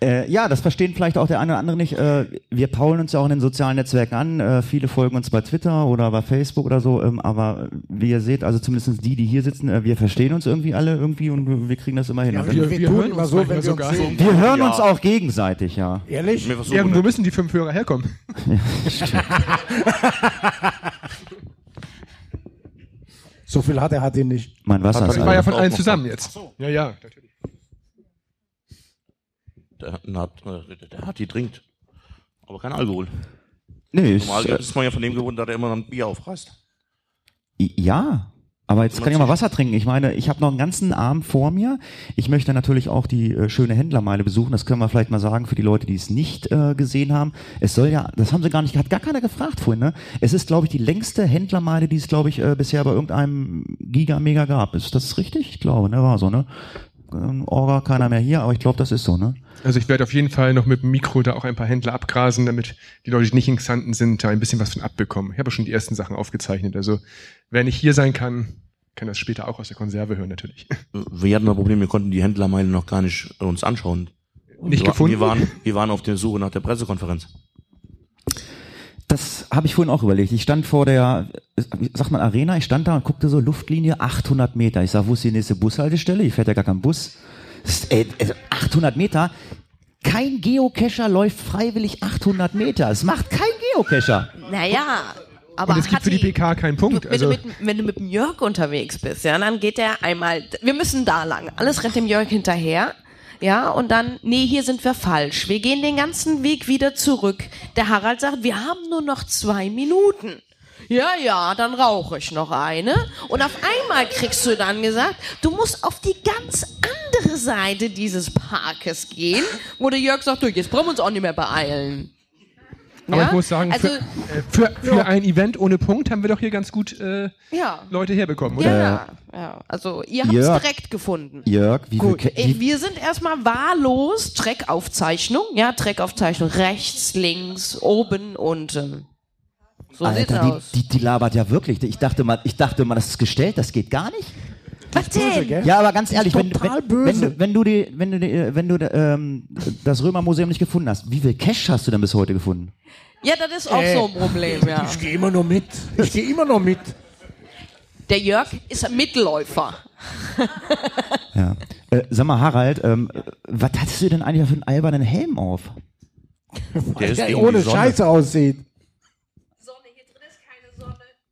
Äh, ja, das verstehen vielleicht auch der eine oder andere nicht. Äh, wir paulen uns ja auch in den sozialen Netzwerken an. Äh, viele folgen uns bei Twitter oder bei Facebook oder so. Ähm, aber wie ihr seht, also zumindest die, die hier sitzen, äh, wir verstehen uns irgendwie alle irgendwie und wir kriegen das immer hin. Ja, Und wir, wir wir tun hören uns so, manchmal wenn wir sogar. uns sehen. wir hören Ja. uns auch gegenseitig, ja. Ehrlich? Irgendwo müssen die fünf Hörer herkommen. [LAUGHS] So viel hat er, hat ihn nicht. Mein Wasser Das war ja von allen zusammen jetzt. Ja, ja, natürlich. Der, hat, äh, der hat die trinkt. Aber kein Alkohol. Nee, ist, Normal äh, ist man ja von dem gewohnt, dass er immer ein Bier aufreißt. Ja, aber jetzt kann ich mal Wasser trinken. Ich meine, ich habe noch einen ganzen Abend vor mir. Ich möchte natürlich auch die äh, schöne Händlermeile besuchen. Das können wir vielleicht mal sagen für die Leute, die es nicht äh, gesehen haben. Es soll ja, das haben sie gar nicht, hat gar keiner gefragt vorhin. Ne? Es ist, glaube ich, die längste Händlermeile, die es, glaube ich, äh, bisher bei irgendeinem Giga-Mega gab. Ist das richtig? Ich glaube, ne, war so, ne? Ähm, Orga, keiner mehr hier, aber ich glaube, das ist so, ne? Also ich werde auf jeden Fall noch mit dem Mikro da auch ein paar Händler abgrasen, damit die Leute, die nicht in Xanten sind, da ein bisschen was von abbekommen. Ich habe schon die ersten Sachen aufgezeichnet. Also wer nicht hier sein kann, kann das später auch aus der Konserve hören natürlich. Wir hatten ein Problem, wir konnten die Händlermeile noch gar nicht uns anschauen. Nicht wir, gefunden? Wir waren, wir waren auf der Suche nach der Pressekonferenz. Das habe ich vorhin auch überlegt. Ich stand vor der, sag mal Arena, ich stand da und guckte so Luftlinie 800 Meter. Ich sag, wo ist die nächste Bushaltestelle? Hier fährt ja gar kein Bus. Das ist, ey, also 800 Meter. Kein Geocacher läuft freiwillig 800 Meter. Es macht kein Geocacher. Naja, aber Und es gibt für die Hatti, PK keinen Punkt. wenn, Also du mit, wenn du mit dem Jörg unterwegs bist, ja, dann geht er einmal, wir müssen da lang. Alles rennt dem Jörg hinterher. Ja, und dann, nee, hier sind wir falsch. Wir gehen den ganzen Weg wieder zurück. Der Harald sagt, wir haben nur noch zwei Minuten. Ja, ja, dann rauche ich noch eine. Und auf einmal kriegst du dann gesagt, du musst auf die ganz andere Seite dieses Parkes gehen, wo der Jörg sagt, du, jetzt brauchen wir uns auch nicht mehr beeilen. Aber Ja? ich muss sagen, also, für, äh, für, für ein Event ohne Punkt haben wir doch hier ganz gut äh, ja. Leute herbekommen, oder? Ja, ja. Also ihr habt es direkt gefunden. Jörg, wie Ca- Ey, wie, wir sind erstmal wahllos Trackaufzeichnung, ja, Trackaufzeichnung rechts, links, oben, unten. So sieht's Alter, aus. die, die, die labert ja wirklich. Ich dachte mal, ich dachte mal, das ist gestellt, das geht gar nicht. Was denn? gell? Ja, aber ganz ehrlich, wenn, wenn, böse. wenn du, wenn du die, wenn du, die, wenn du ähm, das Römermuseum nicht gefunden hast, wie viel Cash hast du denn bis heute gefunden? Ja, das ist auch Äh, so ein Problem, ja. Ich gehe immer nur mit. Ich gehe immer nur mit. Der Jörg ist ein Mitläufer. Ja. Äh, sag mal, Harald, ähm, was hattest du denn eigentlich für einen albernen Helm auf? [LAUGHS] Der ist Der ohne Sonne. Scheiße aussieht.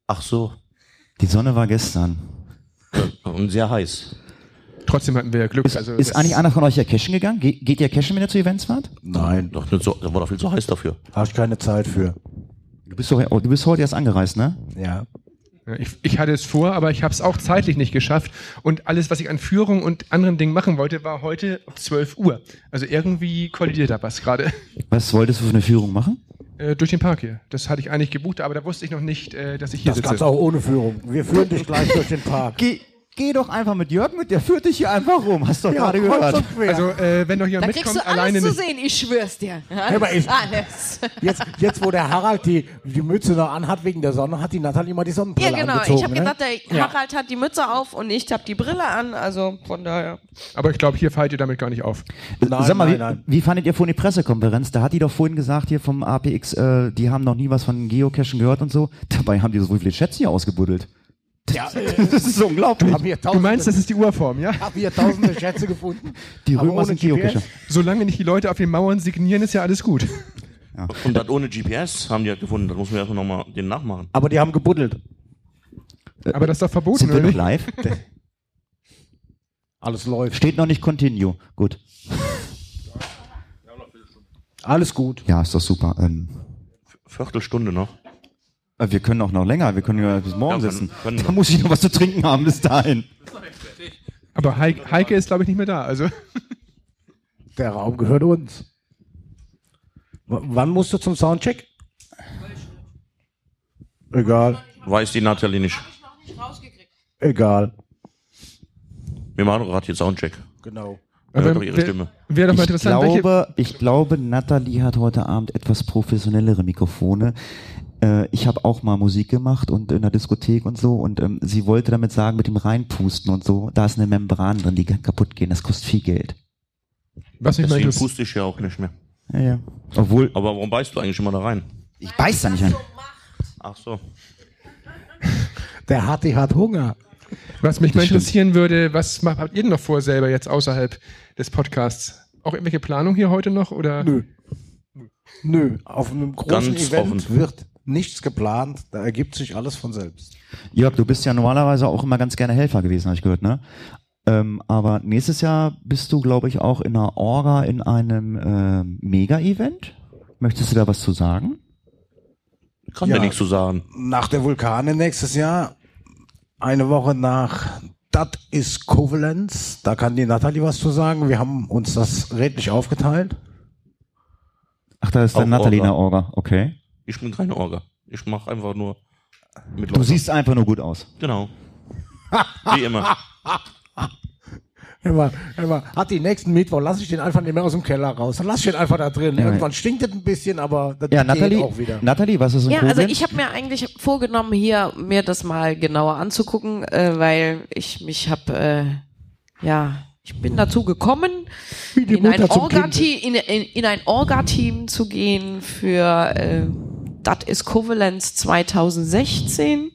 Ach so. Die Sonne war gestern. Und sehr heiß. Trotzdem hatten wir ja Glück. Ist, also ist eigentlich einer von euch ja cashen gegangen? Ge geht ihr cashen, wenn ihr zu Events fahrt? Nein, doch nicht so, da war doch viel zu heiß dafür. Hast keine Zeit für. Du bist, doch, oh, du bist heute erst angereist, ne? Ja. Ja, Ich, ich hatte es vor, aber ich habe es auch zeitlich nicht geschafft. Und alles, was ich an Führung und anderen Dingen machen wollte, war heute um 12 Uhr. Also irgendwie kollidiert da was gerade Was wolltest du für eine Führung machen? Äh, durch den Park hier. Das hatte ich eigentlich gebucht, aber da wusste ich noch nicht, äh, dass ich hier Das kannst sitze. du auch ohne Führung. Wir führen dich gleich durch den Park. Geh, geh doch einfach mit Jörg mit, der führt dich hier einfach rum. Hast du doch gerade kreuz gehört. Also äh, wenn doch Da jemand kriegst mitkommt, du alles alleine zu sehen, ich schwör's dir. Alles. ich- alles. Jetzt, jetzt, wo der Harald die, die Mütze noch anhat wegen der Sonne, hat die Nathalie mal die Sonnenbrille Ja, genau. angezogen. Ich habe ne? gedacht, der Ja. Harald hat die Mütze auf und ich habe die Brille an, also von daher. Aber ich glaube, hier fallt ihr damit gar nicht auf. Nein, Sag mal, nein, wie, nein. wie fandet ihr vorhin die Pressekonferenz? Da hat die doch vorhin gesagt hier vom APX, äh, die haben noch nie was von Geocachen gehört und so. Dabei haben die so viele Schätze hier ausgebuddelt. Ja, äh, [LAUGHS] Das ist unglaublich. Du meinst, das ist die Urform, ja? hab hier tausende Schätze gefunden. Die Römer sind. Geocacher. Solange nicht die Leute auf den Mauern signieren, ist ja alles gut. Und das ohne GPS haben die halt gefunden. Das muss man erstmal nochmal den nachmachen. Aber die haben gebuddelt. Aber das ist doch verboten, Sind wir noch nicht? live? [LAUGHS] Alles läuft. Steht noch nicht Continue. Gut. Alles gut. Ja, ist doch super. Ähm, Viertelstunde noch. Äh, wir können auch noch länger. Wir können ja bis morgen Ja, können- sitzen. können da muss ich noch was zu trinken haben bis dahin. Aber Heike, Heike ist, glaube ich, nicht mehr da. Also Der Raum gehört uns. W wann musst du zum Soundcheck? Egal. Weiß die Nathalie nicht. Egal. Wir machen gerade hier Soundcheck. Genau. Aber doch ihre wer- Stimme. wäre doch mal Ich interessant, welche, glaube, ich glaube, Natalie hat heute Abend etwas professionellere Mikrofone. Äh, ich habe auch mal Musik gemacht und in der Diskothek und so und ähm, sie wollte damit sagen, mit dem Reinpusten und so, da ist eine Membran drin, die kann kaputt gehen, das kostet viel Geld. was mal Deswegen puste ich ja auch nicht mehr. Ja, ja. Obwohl, Aber warum beißt du eigentlich immer da rein? ich beiß da nicht rein. Ach so. Der Hatti hat Hunger. Was mich mal stimmt. interessieren würde, was macht, habt ihr denn noch vor selber jetzt außerhalb des Podcasts? Auch irgendwelche Planung hier heute noch? Oder? Nö. Nö. Auf einem großen Ganz Event offen. wird nichts geplant. Da ergibt sich alles von selbst. Jörg, du bist ja normalerweise auch immer ganz gerne Helfer gewesen, habe ich gehört, ne? Ähm, aber nächstes Jahr bist du, glaube ich, auch in einer Orga in einem ähm, Mega-Event. Möchtest du da was zu sagen? Kann Ja. ja nichts zu sagen. Nach der Vulkane nächstes Jahr, eine Woche nach Dat is Covalence. Da kann die Nathalie was zu sagen. Wir haben uns das redlich aufgeteilt. Ach, da ist Auch der Nathalie in der Orga, okay. Ich bin keine Orga. Ich mache einfach nur mit Du Leuten. siehst einfach nur gut aus. Genau. [LAUGHS] Wie immer. Hör mal, hör mal, hat die nächsten Mittwoch, lass ich den einfach nicht mehr aus dem Keller raus. Dann lass ich den einfach da drin. Ja. Irgendwann stinkt es ein bisschen, aber das Ja, geht Nathalie, auch wieder. Nathalie, was ist in Ja, also Koblenz? ich habe mir eigentlich vorgenommen, hier mir das mal genauer anzugucken, äh, weil ich mich habe, äh, ja, ich bin dazu gekommen, in ein Orga-Team in, in, in ein Orga-Team zu gehen für äh, Das ist Covalence 2016.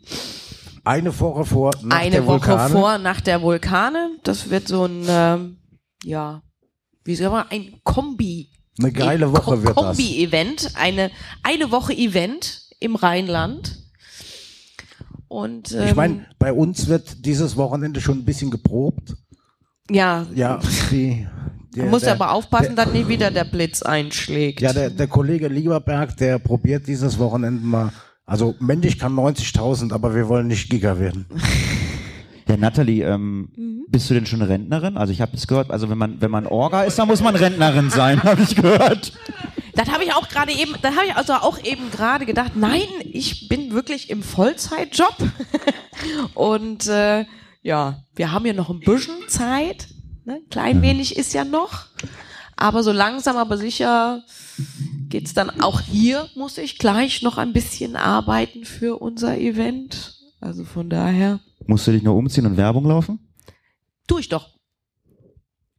Eine Woche vor, nach Eine der Woche Vulkane. vor nach der Vulkane. Das wird so ein, ähm, ja, wie soll man, ein Kombi. Eine geile Woche wird das. Kombi-Event, eine, eine Woche Event im Rheinland. Und ähm, Ich meine, bei uns wird dieses Wochenende schon ein bisschen geprobt. ja, Ja, die, der, man muss der, aber aufpassen, der, dass nicht wieder der Blitz einschlägt. Ja, der, der Kollege Lieberberg, der probiert dieses Wochenende mal. Also männlich kann 90.000, aber wir wollen nicht Giga werden. [LAUGHS] Ja, Nathalie, ähm, Mhm. bist du denn schon Rentnerin? Also ich habe es gehört, also wenn man wenn man Orga ist, dann muss man Rentnerin sein, [LAUGHS] habe ich gehört. Das habe ich auch gerade eben, da habe ich also auch eben gerade gedacht, nein, ich bin wirklich im Vollzeitjob. [LAUGHS] Und äh, ja, wir haben ja noch ein bisschen Zeit. Ne? Klein wenig ist ja noch. Aber so langsam, aber sicher geht's dann auch hier, muss ich gleich noch ein bisschen arbeiten für unser Event. Also von daher, Musst du dich nur umziehen und Werbung laufen? tu ich doch.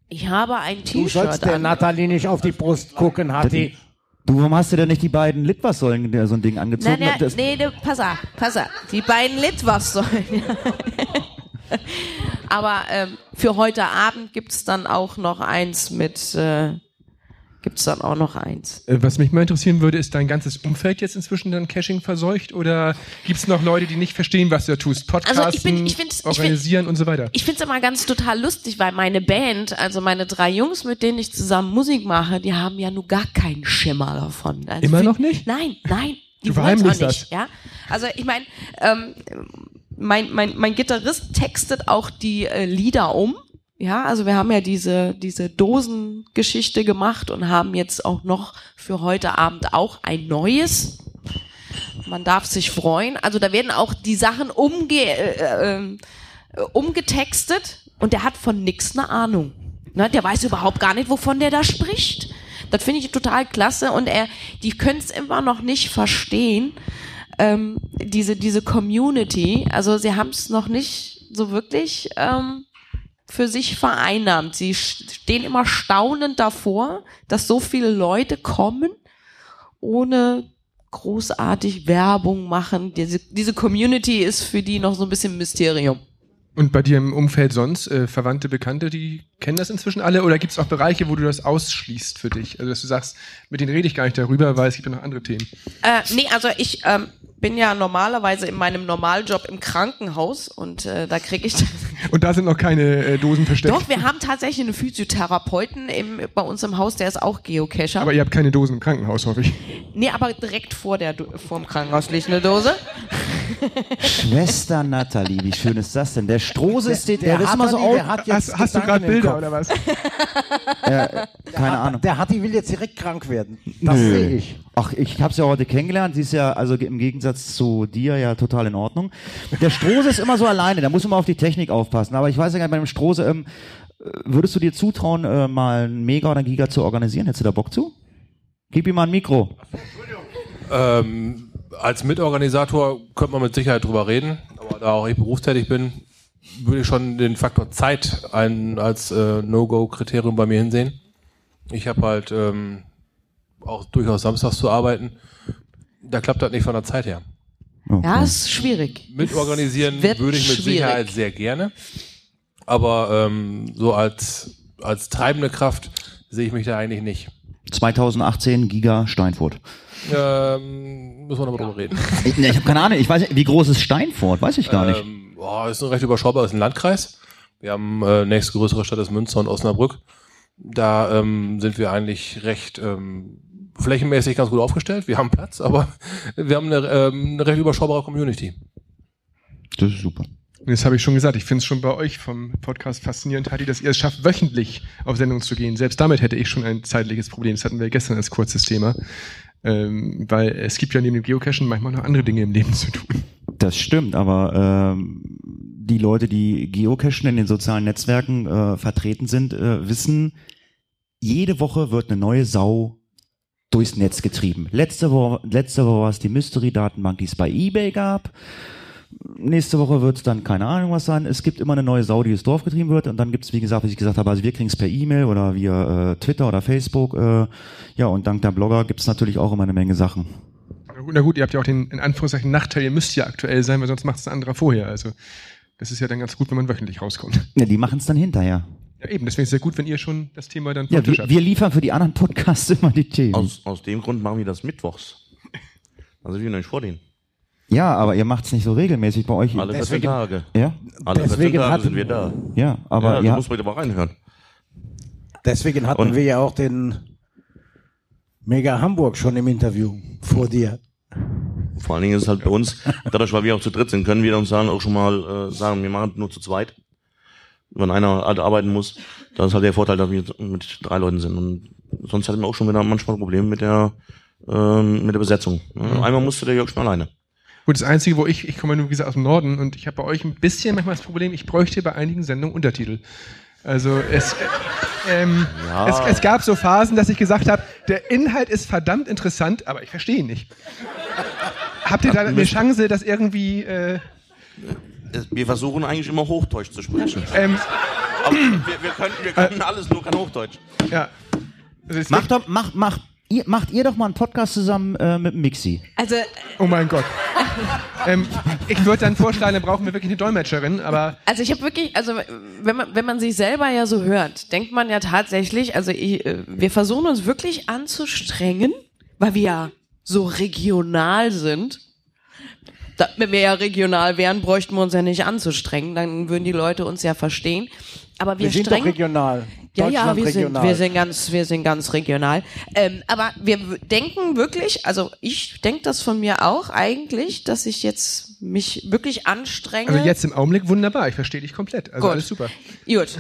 Ich habe ein Du sollst T-Shirt der an. Nathalie nicht auf die Brust gucken, Hatti. Du, warum hast du denn nicht die beiden Litwassäulen der so ein Ding angezogen? Nein, nein, Das- nee, nee, pass auf, pass auf. Die beiden Litwassäulen. [LAUGHS] [LAUGHS] Aber ähm, für heute Abend gibt's dann auch noch eins mit, äh, gibt's dann auch noch eins. Äh, Was mich mal interessieren würde, ist dein ganzes Umfeld jetzt inzwischen dann Caching verseucht oder gibt es noch Leute, die nicht verstehen, was du da tust? Podcasten, Also ich bin- ich find's- ich find- organisieren und so weiter. Ich find's immer ganz total lustig, weil meine Band, also meine drei Jungs, mit denen ich zusammen Musik mache, die haben ja nur gar keinen Schimmer davon. Also Immer für- noch nicht? Nein, nein. Die Du verheimlichst nicht. das. Ja? Also ich meine, ähm, mein, mein, mein Gitarrist textet auch die äh, Lieder um. Ja, also wir haben ja diese, diese Dosengeschichte gemacht und haben jetzt auch noch für heute Abend auch ein neues. Man darf sich freuen. Also da werden auch die Sachen umge äh, ähm, äh, umgetextet und der hat von nix eine Ahnung. Ne, der weiß überhaupt gar nicht, wovon der da spricht. Das finde ich total klasse und er, die können es immer noch nicht verstehen, ähm, diese, diese Community. Also sie haben es noch nicht so wirklich ähm, für sich vereinnahmt. Sie stehen immer staunend davor, dass so viele Leute kommen, ohne großartig Werbung machen. Diese, diese Community ist für die noch so ein bisschen Mysterium. Und bei dir im Umfeld sonst, äh, Verwandte, Bekannte, die kennen das inzwischen alle? Oder gibt es auch Bereiche, wo du das ausschließt für dich? Also dass du sagst, mit denen rede ich gar nicht darüber, weil es gibt ja noch andere Themen. Äh, nee, also ich, ähm, bin ja normalerweise in meinem Normaljob im Krankenhaus und äh, da kriege ich [LAUGHS] Und da sind noch keine äh, Dosen versteckt. Doch, wir haben tatsächlich einen Physiotherapeuten im, bei uns im Haus, der ist auch Geocacher. Aber ihr habt keine Dosen im Krankenhaus, hoffe ich. nee, aber direkt vor der vor dem Krankenhaus liegt eine Dose. Schwester Nathalie, wie schön ist das denn? Der Strose ist, der, der, ist immer so der jetzt Hast, hast du gerade Bilder oder was? [LAUGHS] Keine Ahnung. Der Hatti will jetzt direkt krank werden. Das sehe ich. Ach, ich habe sie ja heute kennengelernt. Sie ist ja also im Gegensatz zu dir ja total in Ordnung. Der Strose ist immer so alleine. Da muss man auf die Technik aufpassen. Aber ich weiß ja gar nicht, bei dem Strose, ähm, äh, würdest du dir zutrauen, äh, mal einen Mega oder einen Giga zu organisieren? Hättest du da Bock zu? Gib ihm mal ein Mikro. Ähm, als Mitorganisator könnte man mit Sicherheit drüber reden, aber da auch ich berufstätig bin, würde ich schon den Faktor Zeit ein, als äh, No-Go-Kriterium bei mir hinsehen. Ich habe halt ähm, auch durchaus samstags zu arbeiten. Da klappt das nicht von der Zeit her. Okay. Ja, ist schwierig. Mitorganisieren würde ich mit schwierig. Sicherheit sehr gerne. Aber ähm, so als, als treibende Kraft sehe ich mich da eigentlich nicht. 2018 Giga Steinfurt. Ähm, müssen wir noch mal drüber reden. [LAUGHS] Ich, ne, ich habe keine Ahnung. Ich weiß nicht, wie groß ist Steinfurt? Weiß ich gar nicht. Ähm, boah, ist ein recht überschaubar, ist ein Landkreis. Wir haben äh, nächste größere Stadt ist Münster und Osnabrück. Da ähm, sind wir eigentlich recht ähm, flächenmäßig ganz gut aufgestellt. Wir haben Platz, aber [LAUGHS] wir haben eine, ähm, eine recht überschaubare Community. Das ist super. Und das habe ich schon gesagt. Ich finde es schon bei euch vom Podcast faszinierend, Hatti, dass ihr es schafft, wöchentlich auf Sendung zu gehen. Selbst damit hätte ich schon ein zeitliches Problem. Das hatten wir gestern als kurzes Thema. Ähm, weil es gibt ja neben dem Geocachen manchmal noch andere Dinge im Leben zu tun. Das stimmt, aber ähm, die Leute, die Geocachen in den sozialen Netzwerken äh, vertreten sind, äh, wissen, jede Woche wird eine neue Sau durchs Netz getrieben. Letzte Woche, letzte Woche war es die Mystery-Datenbank, die es bei eBay gab. Nächste Woche wird es dann keine Ahnung was sein. Es gibt immer eine neue Sau, die durchs Dorf getrieben wird. Und dann gibt es, wie gesagt, was ich gesagt habe, also wir kriegen es per E-Mail oder via äh, Twitter oder Facebook. Äh, ja, und dank der Blogger gibt es natürlich auch immer eine Menge Sachen. Na gut, na gut, ihr habt ja auch den in Anführungszeichen Nachteil, ihr müsst ja aktuell sein, weil sonst macht es ein anderer vorher. Also das ist ja dann ganz gut, wenn man wöchentlich rauskommt. Ja, die machen es dann hinterher. Ja, eben, deswegen ist es ja gut, wenn ihr schon das Thema dann Ja, wir, habt. wir liefern für die anderen Podcasts [LAUGHS] immer die Themen. Aus, aus dem Grund machen wir das mittwochs. Also wir nicht vor denen. Ja, aber ihr macht's nicht so regelmäßig bei euch. Alle 14 Deswegen- Tage. Ja, Alle 14 Deswegen Tage hatten- sind wir da. ja, aber ja, ja, du musst bitte mal reinhören. Deswegen hatten Und- wir ja auch den Mega Hamburg schon im Interview vor dir. Vor allen Dingen ist es halt bei uns, dadurch, weil wir auch zu dritt sind, können wir uns dann auch schon mal äh, sagen, wir machen nur zu zweit. Wenn einer halt arbeiten muss, das ist halt der Vorteil, dass wir mit drei Leuten sind. Und sonst hatten wir auch schon wieder manchmal Probleme mit der ähm, mit der Besetzung. Ja, Einmal musste der Jörg schon alleine. Gut, das Einzige, wo ich, ich komme nur wie gesagt aus dem Norden und ich habe bei euch ein bisschen manchmal das Problem, ich bräuchte bei einigen Sendungen Untertitel. Also es, äh, ähm, Ja. es, es gab so Phasen, dass ich gesagt habe, der Inhalt ist verdammt interessant, aber ich verstehe ihn nicht. Habt ihr da eine Chance, das irgendwie... Äh, Wir versuchen eigentlich immer Hochdeutsch zu sprechen. [LAUGHS] ähm, Aber wir, wir können, wir können alles, nur kein Hochdeutsch. ja. Also macht, doch, macht, macht, ihr, macht ihr doch mal einen Podcast zusammen äh, mit Mixi. Also Oh mein Gott. ähm, ich würde dann vorschlagen, dann brauchen wir wirklich eine Dolmetscherin, aber Also ich habe wirklich, also wenn man, wenn man sich selber ja so hört, denkt man ja tatsächlich, also ich, äh, wir versuchen uns wirklich anzustrengen, weil wir ja so regional sind. Da, wenn wir ja regional wären, bräuchten wir uns ja nicht anzustrengen, dann würden die Leute uns ja verstehen. Aber wir, Wir sind doch regional. ja, ja, wir sind, regional. wir sind ganz, wir sind ganz regional. Ähm, aber wir denken wirklich, also ich denke das von mir auch eigentlich, dass ich jetzt mich wirklich anstrenge. also jetzt im Augenblick wunderbar. Ich verstehe dich komplett. Also Gut. alles super. Gut.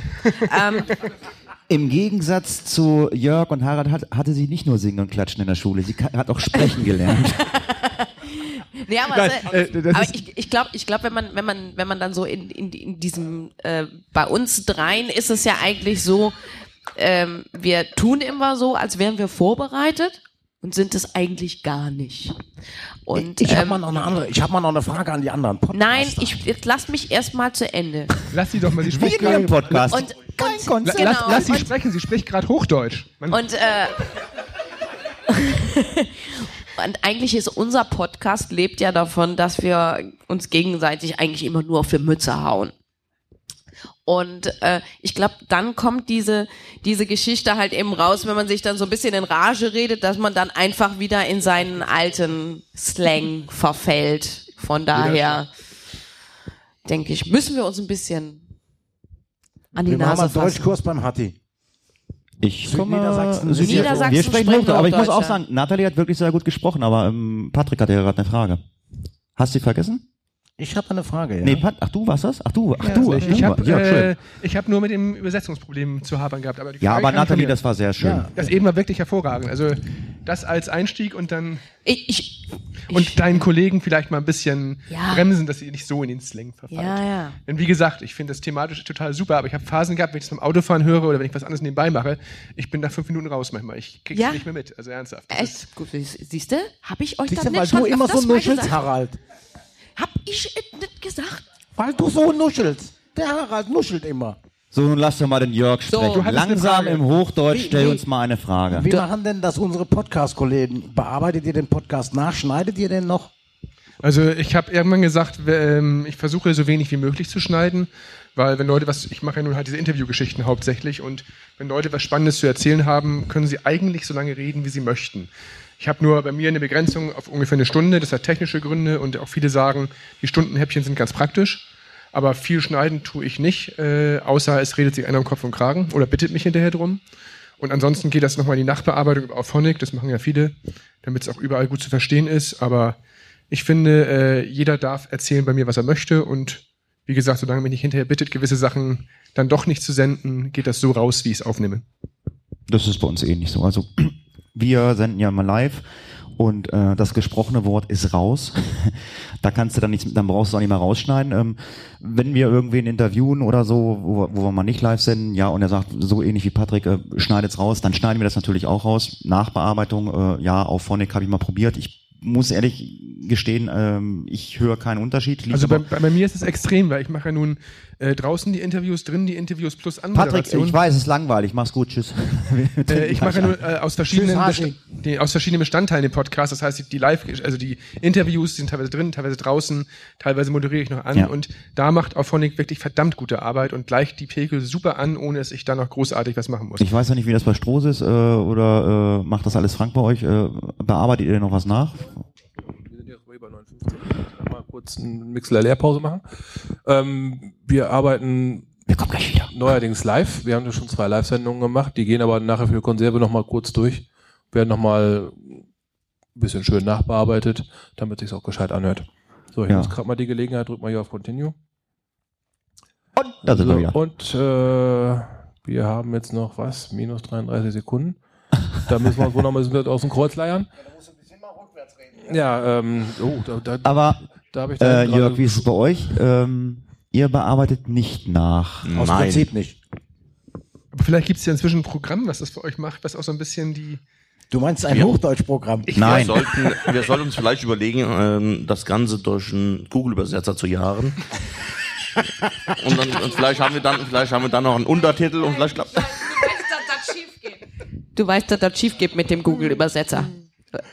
ähm, [LAUGHS] Im Gegensatz zu Jörg und Harald hat, hatte sie nicht nur Singen und Klatschen in der Schule, sie hat auch Sprechen gelernt. [LAUGHS] nee, aber, Nein, also, äh, aber ich, ich glaube, ich glaub, wenn man, wenn man, wenn man dann so in, in, in diesem, äh, bei uns dreien ist es ja eigentlich so, ähm, wir tun immer so, als wären wir vorbereitet und sind es eigentlich gar nicht. Und Ich habe ähm, mal noch eine andere, ich habe mal noch eine Frage an die anderen Podcaster. nein, ich jetzt lass mich erst mal zu Ende. Lass sie doch mal, sie spricht gerade. Podcast. Und, und Konzept. genau, Lass, lass sie und, sprechen, sie spricht gerade Hochdeutsch. Man, Und, äh, [LAUGHS] und eigentlich ist unser Podcast lebt ja davon, dass wir uns gegenseitig eigentlich immer nur auf die Mütze hauen. Und äh, ich glaube, dann kommt diese, diese Geschichte halt eben raus, wenn man sich dann so ein bisschen in Rage redet, dass man dann einfach wieder in seinen alten Slang verfällt. Von daher denke ich, müssen wir uns ein bisschen an die Wir machen Nase mal fassen. Deutschkurs beim Hatti. Ich komme Niedersachsen- Niedersachsen Wir sprechen Hochdeutsch, aber ich muss auch sagen, Nathalie hat wirklich sehr gut gesprochen, aber ähm, Patrick hatte ja gerade eine Frage. Hast du sie vergessen? Ich hatte eine Frage, ja. Nee, Pat, ach du warst das? Ach du, ach du, ach du. Ich habe ja, äh, ich hab nur mit dem Übersetzungsproblem zu habern gehabt. Aber die ja, Frage aber Nathalie, das war sehr schön. Ja. Das eben war wirklich hervorragend. Also das als Einstieg und dann Ich, ich, und deinen Kollegen vielleicht mal ein bisschen Ja. bremsen, dass sie nicht so in den Slang verfallen. ja, ja. Denn wie gesagt, ich finde das thematisch total super, aber ich habe Phasen gehabt, wenn ich das beim Autofahren höre oder wenn ich was anderes nebenbei mache, ich bin nach fünf Minuten raus manchmal. Ich krieg's Ja? nicht mehr mit. Also ernsthaft. Echt? Gut, siehst du? Hab ich euch Siehst das du, weil nicht du schon immer so nuschelst, gesagt? Harald. Hab ich es nicht gesagt? Weil du so nuschelst. Der Harald nuschelt immer. So, nun lass doch mal den Jörg So. sprechen. Du hattest Langsam im Hochdeutsch, Wie- stell wie- uns mal eine Frage. Wie machen denn das unsere Podcast-Kollegen? Bearbeitet ihr den Podcast nach? Schneidet ihr den noch? Also ich habe irgendwann gesagt, ähm, ich versuche so wenig wie möglich zu schneiden, weil wenn Leute was, ich mache ja nun halt diese Interviewgeschichten hauptsächlich und wenn Leute was Spannendes zu erzählen haben, können sie eigentlich so lange reden, wie sie möchten. Ich habe nur bei mir eine Begrenzung auf ungefähr eine Stunde, das hat technische Gründe und auch viele sagen, die Stundenhäppchen sind ganz praktisch, aber viel schneiden tue ich nicht, äh, außer es redet sich einer um Kopf und Kragen oder bittet mich hinterher drum. Und ansonsten geht das nochmal in die Nachbearbeitung über Auphonic, das machen ja viele, damit es auch überall gut zu verstehen ist. Aber ich finde, äh, jeder darf erzählen bei mir, was er möchte. Und wie gesagt, solange mich nicht hinterher bittet, gewisse Sachen dann doch nicht zu senden, geht das so raus, wie ich es aufnehme. Das ist bei uns eh nicht so. Also wir senden ja mal live und äh, das gesprochene Wort ist raus. [LAUGHS] da kannst du dann nichts, dann brauchst du auch nicht mehr rausschneiden. Ähm, wenn wir irgendwen interviewen oder so, wo, wo wir mal nicht live senden, ja, und er sagt so ähnlich wie Patrick, äh, schneidet's raus, dann schneiden wir das natürlich auch raus. Nachbearbeitung, äh, ja, auf Phonic habe ich mal probiert. Ich muss ehrlich gestehen, ähm, ich höre keinen Unterschied. Liegt Also bei, bei, bei mir ist es extrem, weil ich mache ja nun äh, draußen die Interviews, drin die Interviews plus Patrick, Anmoderation. ich weiß, es ist langweilig. Mach's gut, tschüss. [LAUGHS] Äh, ich mache nur äh, aus verschiedenen, Tschüss, die, aus verschiedenen Bestandteilen den Podcast. Das heißt, die, die Live, also die Interviews sind teilweise drin, teilweise draußen, teilweise moderiere ich noch an. Ja. Und da macht Auphonic wirklich verdammt gute Arbeit und gleicht die Pegel super an, ohne dass ich da noch großartig was machen muss. Ich weiß ja nicht, wie das bei Stroß ist, äh, oder äh, macht das alles Frank bei euch? Äh, bearbeitet ihr noch was nach? Wir sind jetzt bei 59. Mal kurz eine Mixler-Leerpause machen. Ähm, wir arbeiten Wir kommen gleich wieder. neuerdings live. Wir haben ja schon zwei Live-Sendungen gemacht. Die gehen aber nachher für die Konserve nochmal kurz durch. Werden nochmal ein bisschen schön nachbearbeitet, damit sich's auch gescheit anhört. So, ich Ja. muss gerade mal die Gelegenheit, drück mal hier auf Continue. Und da sind wir So, wieder. und äh, wir haben jetzt noch was? Minus 33 Sekunden. Da müssen wir uns wohl noch mal ein bisschen aus dem Kreuz leiern. Ja, ähm, oh, da, da, Aber da habe ich da äh, Jörg, wie ist es bei euch? Ähm, ihr bearbeitet nicht nach. Aus Nein. Prinzip nicht. Aber vielleicht gibt es ja inzwischen ein Programm, was das für euch macht, was auch so ein bisschen die. Du meinst ein Ja. Hochdeutschprogramm? Nein. Wir sollten, wir sollten uns vielleicht überlegen, ähm, das Ganze durch einen Google-Übersetzer zu jagen. und, dann, und vielleicht haben wir dann, vielleicht haben wir dann noch einen Untertitel und vielleicht klappt. Du weißt, dass das schief geht mit dem Google-Übersetzer.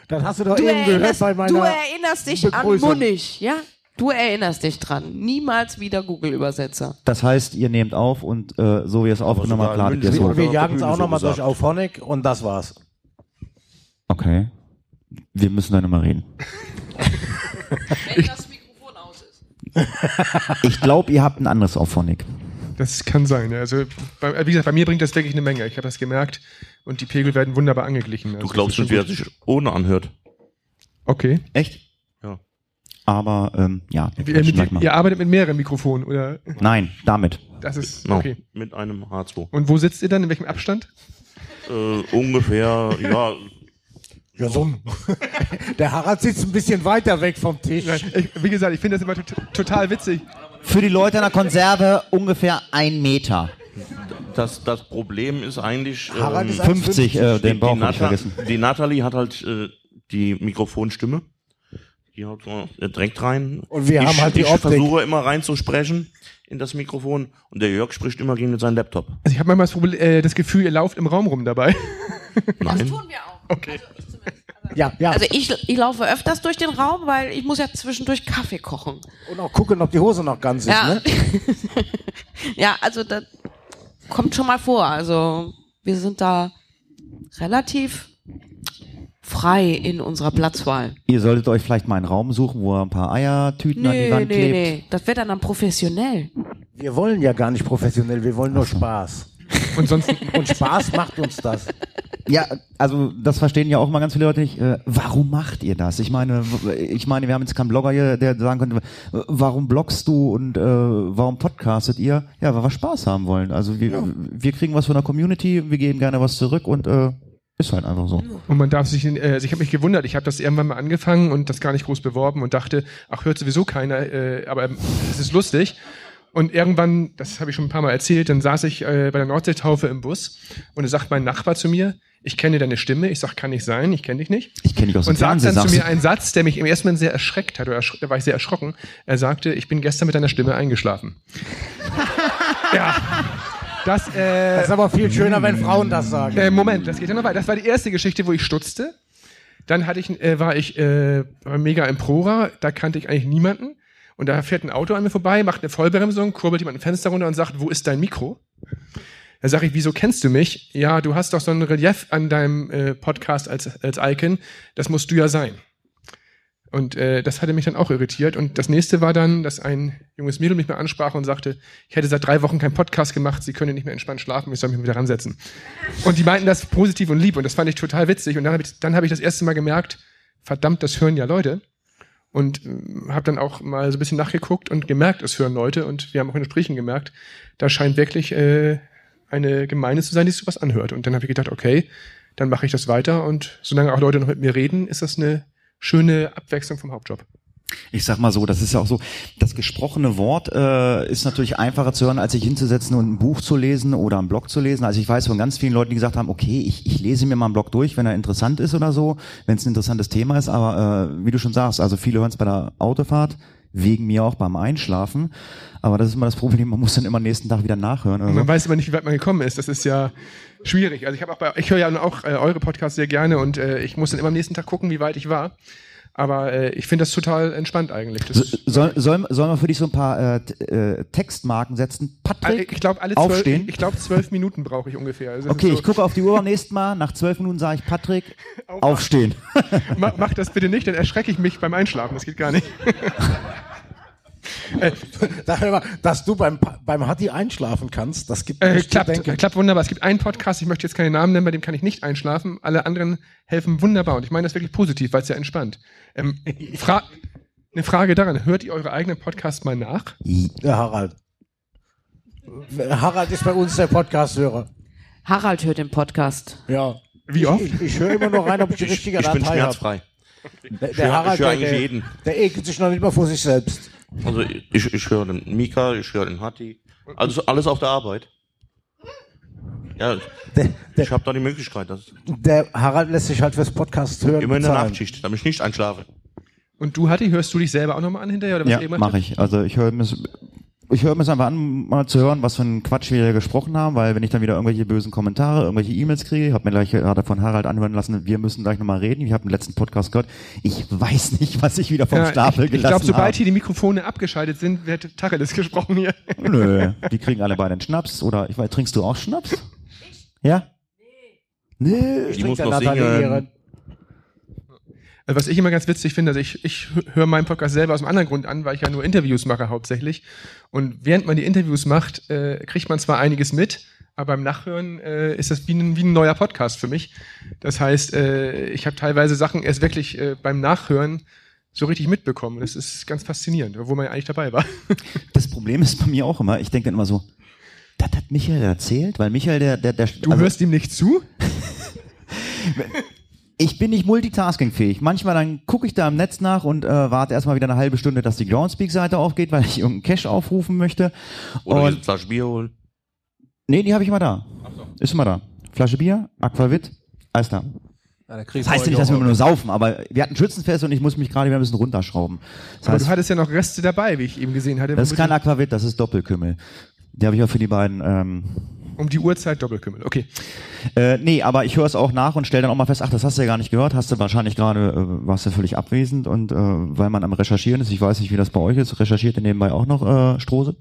Das hast du doch Du, eben gehört bei meiner... du erinnerst dich an. Munich, ja? Du erinnerst dich dran. Niemals wieder Google-Übersetzer. Das heißt, ihr nehmt auf und äh, so wie ihr es aufgenommen habt, ladet ihr es hoch. Wir jagen es auch nochmal durch. Auphonic und das war's. Okay. Wir müssen dann immer reden. [LAUGHS] Wenn das Mikrofon aus ist. Ich glaube, ihr habt ein anderes Auphonic. Das kann sein. ja. Also bei, wie gesagt, bei mir bringt das wirklich eine Menge. Ich habe das gemerkt und die Pegel werden wunderbar angeglichen. Also Du glaubst nicht, wie er schon sich ohne anhört. Okay. Echt? Aber ähm, ja, Ihr, quatschen mit, ihr arbeitet mit mehreren Mikrofonen oder? Nein, damit. Das ist No, okay. Mit einem H2. Und wo sitzt ihr dann? In welchem Abstand? Äh, ungefähr, ja, Ja, so. [LAUGHS] Der Harald sitzt ein bisschen weiter weg vom Tisch. Ich, wie gesagt, ich finde das immer tot, total witzig. Für die Leute in der Konserve ungefähr ein Meter. das, das Problem ist eigentlich, Harald ähm, ist 50, äh, den die, Bauch die, Nata vergessen. die Natalie hat halt äh, die Mikrofonstimme. Die haut so direkt rein. Und wir ich, haben halt die ich Optik. versuche immer reinzusprechen in das Mikrofon und der Jörg spricht immer gegen seinen Laptop. Also ich habe manchmal das, Problem, äh, das Gefühl, ihr lauft im Raum rum dabei. [LAUGHS] Nein. wir auch. Okay. Also ich zumindest. Also Ja, ja. Also ich, ich laufe öfters durch den Raum, weil ich muss ja zwischendurch Kaffee kochen. Und auch gucken, ob die Hose noch ganz ist, Ja. ne? [LAUGHS] ja, also das kommt schon mal vor. Also wir sind da relativ frei in unserer Platzwahl. Ihr solltet euch vielleicht mal einen Raum suchen, wo ihr ein paar Eiertüten an die Nee, Wand nee, klebt. nee. Das wird dann, dann professionell. Wir wollen ja gar nicht professionell, wir wollen nur Spaß. Und sonst, Und Spaß macht uns das. Ja, also das verstehen ja auch mal ganz viele Leute nicht. Äh, warum macht ihr das? Ich meine, ich meine, wir haben jetzt keinen Blogger hier, der sagen könnte, warum bloggst du und äh, warum podcastet ihr? Ja, weil wir Spaß haben wollen. Also wir, wir kriegen was von der Community, wir geben gerne was zurück und äh, ist halt einfach so. und man darf sich, äh, also ich habe mich gewundert, ich habe das irgendwann mal angefangen und das gar nicht groß beworben und dachte, ach, hört sowieso keiner, äh, aber es ist lustig. Und irgendwann, das habe ich schon ein paar Mal erzählt, dann saß ich äh, bei der Nordseetaufe im Bus und da sagt mein Nachbar zu mir, ich kenne deine Stimme. Ich sag, kann nicht sein, ich kenne dich nicht. Ich kenne dich aus dem Und sagt dann zu mir einen Satz, der mich im ersten Moment sehr erschreckt hat, oder ersch da war ich sehr erschrocken. Er sagte, ich bin gestern mit deiner Stimme eingeschlafen. [LAUGHS] ja. Das, äh, Das ist aber viel schöner, wenn Frauen das sagen. äh, Moment, das geht ja noch weiter. Das war die erste Geschichte, wo ich stutzte. Dann hatte ich, äh, war ich äh, mega im Prora, da kannte ich eigentlich niemanden. Und da fährt ein Auto an mir vorbei, macht eine Vollbremsung, kurbelt jemand ein Fenster runter und sagt, wo ist dein Mikro? Da sage ich, wieso kennst du mich? Ja, du hast doch so ein Relief an deinem äh, Podcast als, als Icon, das musst du ja sein. Und äh, das hatte mich dann auch irritiert. Und das nächste war dann, dass ein junges Mädel mich mal ansprach und sagte, ich hätte seit drei Wochen keinen Podcast gemacht, sie könne nicht mehr entspannt schlafen, ich soll mich wieder ransetzen. Und die meinten das positiv und lieb und das fand ich total witzig. Und dann habe ich, dann hab ich das erste Mal gemerkt, verdammt, das hören ja Leute. Und äh, habe dann auch mal so ein bisschen nachgeguckt und gemerkt, es hören Leute. Und wir haben auch in Gesprächen gemerkt, da scheint wirklich äh, eine Gemeinde zu sein, die sowas anhört. Und dann habe ich gedacht, okay, dann mache ich das weiter. Und solange auch Leute noch mit mir reden, ist das eine schöne Abwechslung vom Hauptjob. Ich sag mal so, das ist ja auch so, das gesprochene Wort äh, ist natürlich einfacher zu hören, als sich hinzusetzen und ein Buch zu lesen oder einen Blog zu lesen. Also ich weiß von ganz vielen Leuten, die gesagt haben, okay, ich, ich lese mir mal einen Blog durch, wenn er interessant ist oder so, wenn es ein interessantes Thema ist. Aber äh, wie du schon sagst, also viele hören es bei der Autofahrt, wegen mir auch beim Einschlafen. Aber das ist immer das Problem, man muss dann immer nächsten Tag wieder nachhören. Und so. man weiß aber nicht, wie weit man gekommen ist. Das ist ja schwierig. Also ich habe auch bei, ich höre ja auch äh, eure Podcasts sehr gerne und äh, ich muss dann immer am nächsten Tag gucken, wie weit ich war. Aber äh, ich finde das total entspannt eigentlich. Das So, soll, soll, sollen wir für dich so ein paar äh, äh, Textmarken setzen? äh, Patrick? ich glaube, alle zwölf, Aufstehen? ich glaube, zwölf Minuten brauche ich ungefähr. Also Okay, ist ich gucke auf die Uhr beim nächsten Mal. Nach zwölf Minuten sage ich Patrick, [LAUGHS] aufstehen. Ma, mach das bitte nicht, dann erschrecke ich mich beim Einschlafen. Das geht gar nicht. [LAUGHS] Da hör mal, Dass du beim, beim Hatti einschlafen kannst, das gibt Äh, klappt, denken. klappt wunderbar. Es gibt einen Podcast, ich möchte jetzt keine Namen nennen, bei dem kann ich nicht einschlafen. Alle anderen helfen wunderbar. Und ich meine das wirklich positiv, weil es ja entspannt. Ähm, [LAUGHS] fra eine Frage daran, hört ihr eure eigenen Podcasts mal nach? Der Harald. Harald ist bei uns der Podcast-Hörer. Harald hört den Podcast. Ja. Wie oft? Ich, ich höre immer noch rein, ob ich die richtige Ich bin Datei habe. schmerzfrei. Der, Ich der Harald, ich höre der, eigentlich der, jeden. der ekelt sich noch nicht mal vor sich selbst. Also ich, ich höre den Mika, ich höre den Hatti. Also alles auf der Arbeit. Ja, Der, der, ich habe da die Möglichkeit. Das der Harald lässt sich halt fürs Podcast hören. immer in der. Nachtschicht, damit ich nicht einschlafe. Und du, Hatti, hörst du dich selber auch nochmal an hinterher? Oder was Ja, mache ich. Also ich höre mir ich höre mir es einfach an, mal zu hören, was für ein Quatsch wir gesprochen haben, weil wenn ich dann wieder irgendwelche bösen Kommentare, irgendwelche E-Mails kriege, ich habe mir gleich gerade von Harald anhören lassen, wir müssen gleich nochmal reden. Ich habe den letzten Podcast gehört. Ich weiß nicht, was ich wieder vom Ja, Stapel ich ich gelassen glaube, sobald habe. hier die Mikrofone abgeschaltet sind, wird Tacheles gesprochen hier. Nö, die kriegen alle beide einen Schnaps. Oder ich weiß, trinkst du auch Schnaps? Ja? Nee. Ich muss Der noch singen. Also was ich immer ganz witzig finde, also ich, ich höre meinen Podcast selber aus einem anderen Grund an, weil ich ja nur Interviews mache hauptsächlich. Und während man die Interviews macht, äh, kriegt man zwar einiges mit, aber beim Nachhören äh, ist das wie ein, wie ein neuer Podcast für mich. Das heißt, äh, ich habe teilweise Sachen erst wirklich äh, beim Nachhören so richtig mitbekommen. Das ist ganz faszinierend, obwohl man ja eigentlich dabei war. [LAUGHS] Das Problem ist bei mir auch immer, ich denke dann immer so, das hat Michael erzählt, weil Michael der, der, der Du also- hörst ihm nicht zu? [LAUGHS] Ich bin nicht multitaskingfähig. Manchmal dann gucke ich da im Netz nach und äh, warte erstmal wieder eine halbe Stunde, dass die Groundspeak-Seite aufgeht, weil ich irgendeinen Cache aufrufen möchte. Oder eine Und, Flasche Bier holen. nee, die habe ich immer da. Ist immer da. Flasche Bier, Aquavit, alles da. Ja, da Das heißt ja nicht, dass wir immer nur saufen, aber wir hatten Schützenfest und ich muss mich gerade wieder ein bisschen runterschrauben. Das Aber heißt, du hattest ja noch Reste dabei, wie ich eben gesehen hatte. das ist kein Aquavit, das ist Doppelkümmel. Die habe ich auch für die beiden ähm, Um die Uhrzeit Doppelkümmel. Okay. Äh, nee, aber ich höre es auch nach und stelle dann auch mal fest, ach, das hast du ja gar nicht gehört, hast du wahrscheinlich gerade, äh, warst du völlig abwesend und äh, weil man am Recherchieren ist, ich weiß nicht, wie das bei euch ist, recherchiert ihr nebenbei auch noch äh, Strose?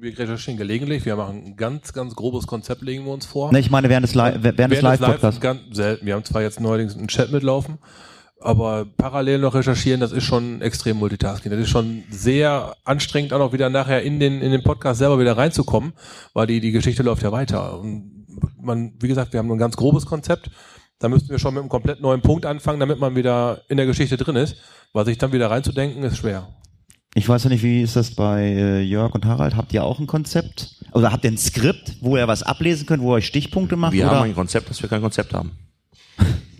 Wir recherchieren gelegentlich, wir machen ein ganz, ganz grobes Konzept, legen wir uns vor. Ne, ich meine während des, Li während des Live-Podcasts. ganz selten. Wir haben zwar jetzt neuerdings einen Chat mitlaufen, aber parallel noch recherchieren, das ist schon extrem Multitasking. Das ist schon sehr anstrengend, auch noch wieder nachher in den, in den Podcast selber wieder reinzukommen, weil die, die Geschichte läuft ja weiter. Und man, wie gesagt, wir haben nur ein ganz grobes Konzept. Da müssten wir schon mit einem komplett neuen Punkt anfangen, damit man wieder in der Geschichte drin ist. Weil sich dann wieder reinzudenken, ist schwer. Ich weiß ja nicht, wie ist das bei äh, Jörg und Harald? Habt ihr auch ein Konzept? Oder habt ihr ein Skript, wo ihr was ablesen könnt, wo ihr euch Stichpunkte macht? Wir oder? haben ein Konzept, dass wir kein Konzept haben. [LAUGHS]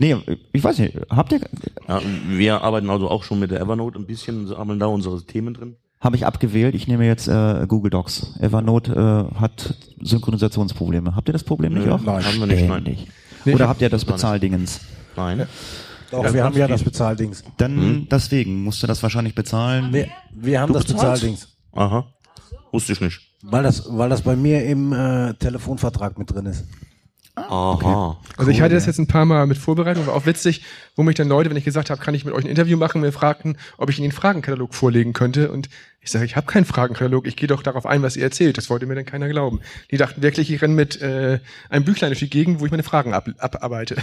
nee, ich weiß nicht. Habt ihr? Ja, wir arbeiten also auch schon mit der Evernote ein bisschen, sammeln da unsere Themen drin. Habe ich abgewählt. Ich nehme jetzt äh, Google Docs. Evernote äh, hat Synchronisationsprobleme. Habt ihr das Problem nicht Nö, auch? nein. Haben wir nicht, nein. Nicht. Nee, Oder habt ihr das. Bezahldingens? Nein. Doch, Ja, wir haben ja das Bezahldings. Dann Hm? deswegen musst du das wahrscheinlich bezahlen. Wir, wir haben Du das bezahlst? Bezahldings. Aha. Wusste ich nicht. Weil das, weil das bei mir im äh, Telefonvertrag mit drin ist. Aha. Also ich hatte das jetzt ein paar Mal mit Vorbereitung, war auch witzig, wo mich dann Leute, wenn ich gesagt habe, kann ich mit euch ein Interview machen, mir fragten, ob ich ihnen den Fragenkatalog vorlegen könnte. Und ich sage, ich habe keinen Fragenkatalog, ich gehe doch darauf ein, was ihr erzählt. Das wollte mir dann keiner glauben. Die dachten wirklich, ich renne mit äh, einem Büchlein durch die Gegend, wo ich meine Fragen ab, abarbeite.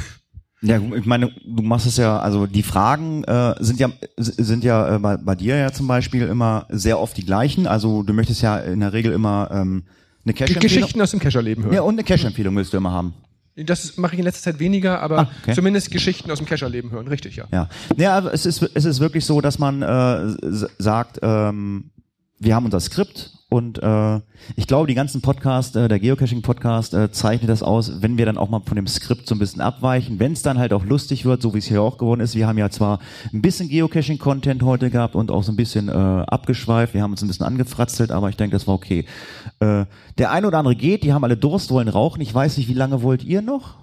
Ja, ich meine, du machst es ja, also die Fragen äh, sind ja sind ja äh, bei, bei dir ja zum Beispiel immer sehr oft die gleichen. Also du möchtest ja in der Regel immer ähm, eine Cash-Empfehlung. Geschichten aus dem Kescherleben hören. Ja, und eine Cash-Empfehlung willst du immer haben. Das mache ich in letzter Zeit weniger, aber Ah, okay. zumindest Geschichten aus dem Kescherleben hören, richtig, ja. Ja, ja es ist, es ist wirklich so, dass man äh, sagt, ähm, wir haben unser Skript und äh, ich glaube, die ganzen Podcast, äh, der Geocaching-Podcast äh, zeichnet das aus, wenn wir dann auch mal von dem Skript so ein bisschen abweichen, wenn es dann halt auch lustig wird, so wie es hier auch geworden ist. Wir haben ja zwar ein bisschen Geocaching-Content heute gehabt und auch so ein bisschen äh, abgeschweift, wir haben uns ein bisschen angefratzelt, aber ich denke, das war okay. Äh, der eine oder andere geht, die haben alle Durst, wollen rauchen. Ich weiß nicht, wie lange wollt ihr noch?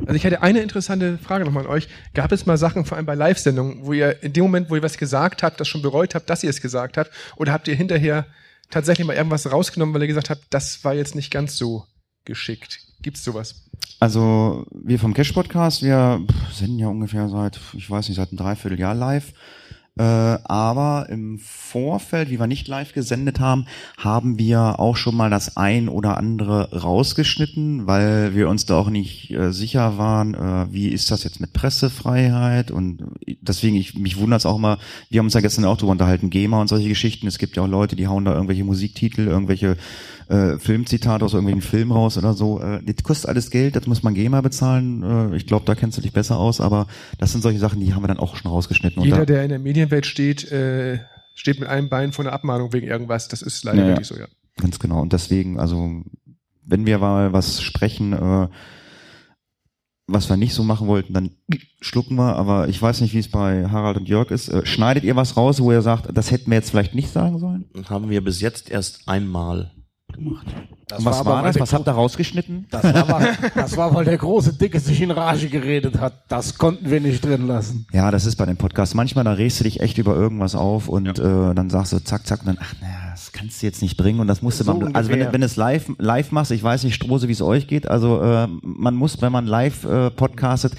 Also ich hätte eine interessante Frage nochmal an euch. Gab es mal Sachen, vor allem bei Live-Sendungen, wo ihr in dem Moment, wo ihr was gesagt habt, das schon bereut habt, dass ihr es gesagt habt? Oder habt ihr hinterher tatsächlich mal irgendwas rausgenommen, weil ihr gesagt habt, das war jetzt nicht ganz so geschickt? Gibt's sowas? Also wir vom Cash Podcast, wir sind ja ungefähr seit, ich weiß nicht, seit einem Dreivierteljahr live. Äh, aber im Vorfeld, wie wir nicht live gesendet haben, haben wir auch schon mal das ein oder andere rausgeschnitten, weil wir uns da auch nicht äh, sicher waren, äh, wie ist das jetzt mit Pressefreiheit und deswegen, ich, mich wundert es auch immer, wir haben uns ja gestern auch drüber unterhalten, GEMA und solche Geschichten, es gibt ja auch Leute, die hauen da irgendwelche Musiktitel, irgendwelche äh, Filmzitate aus irgendwelchen Filmen raus oder so. Äh, das kostet alles Geld, das muss man GEMA bezahlen. Äh, ich glaube, da kennst du dich besser aus, aber das sind solche Sachen, die haben wir dann auch schon rausgeschnitten. Und Jeder, da, der in der Medienwelt steht, äh, steht mit einem Bein vor einer Abmahnung wegen irgendwas. Das ist leider Ja, ja. wirklich so, ja. ganz genau. Und deswegen, also wenn wir mal was sprechen, äh, was wir nicht so machen wollten, dann schlucken wir. Aber ich weiß nicht, wie es bei Harald und Jörg ist. Äh, schneidet ihr was raus, wo ihr sagt, das hätten wir jetzt vielleicht nicht sagen sollen? Haben wir bis jetzt erst einmal gemacht. Das was war weil das? der Was habt ihr rausgeschnitten? Das war, weil- [LAUGHS] das war, weil der große Dicke sich in Rage geredet hat. Das konnten wir nicht drin lassen. Ja, das ist bei den Podcasts. Manchmal, da regst du dich echt über irgendwas auf und äh, dann sagst du zack, zack und dann, ach naja, das kannst du jetzt nicht bringen und das musste So man, also wenn, wenn du es live, live machst, ich weiß nicht, Strose, wie es euch geht, also äh, man muss, wenn man live äh, podcastet,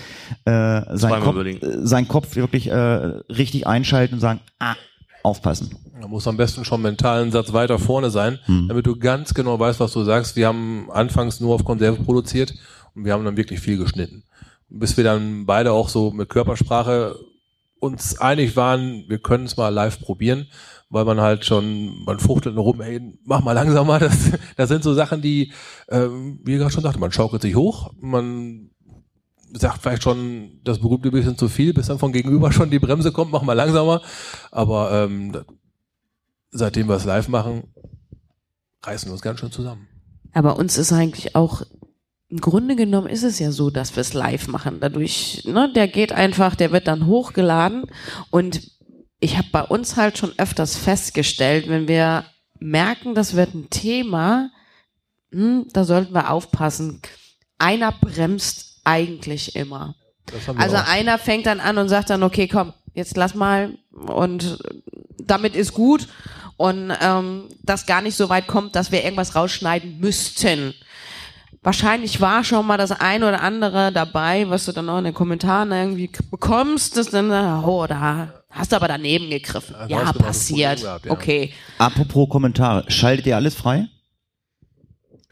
äh, sein, Zweimal Kopf, äh, seinen Kopf wirklich äh, richtig einschalten und sagen, ah, aufpassen. Da muss am besten schon mental einen Satz weiter vorne sein, damit du ganz genau weißt, was du sagst. Wir haben anfangs nur auf Konserve produziert und wir haben dann wirklich viel geschnitten. Bis wir dann beide auch so mit Körpersprache uns einig waren, wir können es mal live probieren, weil man halt schon, man fuchtelt nur rum, ey, mach mal langsamer. [LAUGHS] Das, das sind so Sachen, die, ähm, wie ich gerade schon sagte, man schaukelt sich hoch, man sagt vielleicht schon das berühmte bisschen zu viel, bis dann von gegenüber [LAUGHS] schon die Bremse kommt, mach mal langsamer. Aber ähm, seitdem wir es live machen, reißen wir uns ganz schön zusammen. Aber uns ist eigentlich auch, im Grunde genommen ist es ja so, dass wir es live machen. Dadurch, ne, der geht einfach, der wird dann hochgeladen und ich habe bei uns halt schon öfters festgestellt, wenn wir merken, das wird ein Thema, hm, da sollten wir aufpassen. Einer bremst eigentlich immer. Also auch. einer fängt dann an und sagt dann, okay, komm, jetzt lass mal und damit ist gut. Und ähm, das gar nicht so weit kommt, dass wir irgendwas rausschneiden müssten. Wahrscheinlich war schon mal das ein oder andere dabei, was du dann auch in den Kommentaren irgendwie bekommst, das dann, äh, oh, da hast du aber daneben gegriffen. Ja, Ja, ein passiert. Gehabt, ja. Okay. Apropos Kommentare, schaltet ihr alles frei?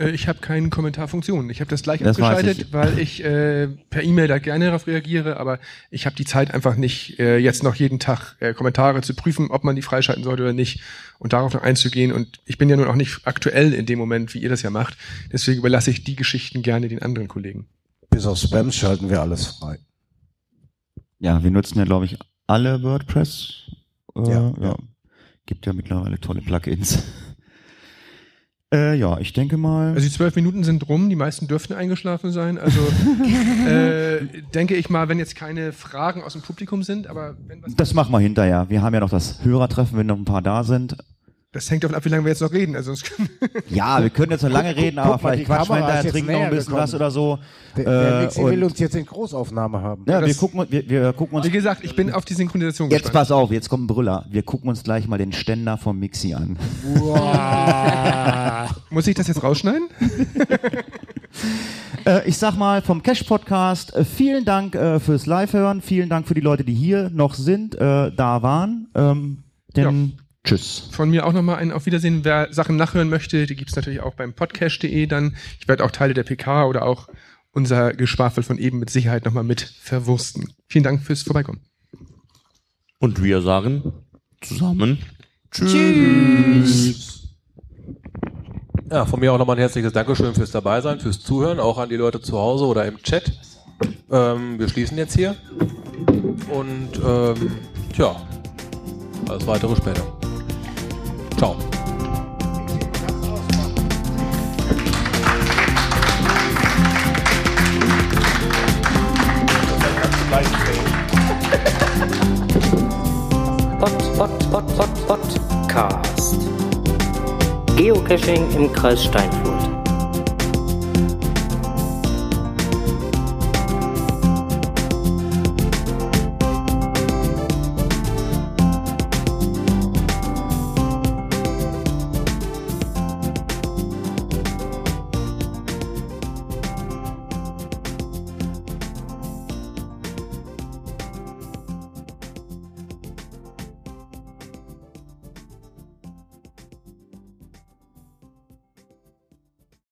Äh, Ich habe keine Kommentarfunktion. Ich habe das gleich Das abgeschaltet, ich. weil ich äh, per E-Mail da gerne darauf reagiere, aber ich habe die Zeit einfach nicht, äh, jetzt noch jeden Tag äh, Kommentare zu prüfen, ob man die freischalten sollte oder nicht und darauf noch einzugehen. Und ich bin ja nun auch nicht aktuell in dem Moment, wie ihr das ja macht. Deswegen überlasse ich die Geschichten gerne den anderen Kollegen. Bis auf Spams schalten wir alles frei. Ja, wir nutzen ja, glaube ich, alle WordPress. Äh, Ja, ja. Gibt ja mittlerweile tolle Plugins. Äh, ja, ich denke mal. Also die zwölf Minuten sind rum, die meisten dürften eingeschlafen sein. Also [LAUGHS] äh, denke ich mal, wenn jetzt keine Fragen aus dem Publikum sind, aber wenn was, das machen wir hinterher. Wir haben ja noch das Hörertreffen, wenn noch ein paar da sind. Das hängt davon ab, wie lange wir jetzt noch reden. Also [LAUGHS] Ja, wir können jetzt noch lange reden, aber guck vielleicht die quatschen wir jetzt trinken noch ein bisschen was gekommen. oder so. Der, der Äh, Mixi will uns jetzt in Großaufnahme haben. Ja, wir gucken, wir, wir gucken uns. wie gesagt, ich bin auf die Synchronisation Jetzt gespannt. pass auf, jetzt kommt ein Brüller. Wir gucken uns gleich mal den Ständer vom Mixi an. [LAUGHS] Muss ich das jetzt rausschneiden? [LAUGHS] Äh, ich sag mal vom Cash Podcast, äh, vielen Dank äh, fürs Live-Hören, vielen Dank für die Leute, die hier noch sind, da waren. Ähm, denn tschüss. Von mir auch nochmal ein Auf Wiedersehen. Wer Sachen nachhören möchte, die gibt's natürlich auch beim podcast.de dann. Ich werde auch Teile der PK oder auch unser Geschwafel von eben mit Sicherheit nochmal mit verwursten. Vielen Dank fürs Vorbeikommen. Und wir sagen zusammen Ja, von mir auch nochmal ein herzliches Dankeschön fürs Dabeisein, fürs Zuhören, auch an die Leute zu Hause oder im Chat. Ähm, wir schließen jetzt hier. Und ähm, tja, alles weitere später. Ciao. Pod, Pod, Pod, Pod, Podcast. Geocaching im Kreis Steinfurt.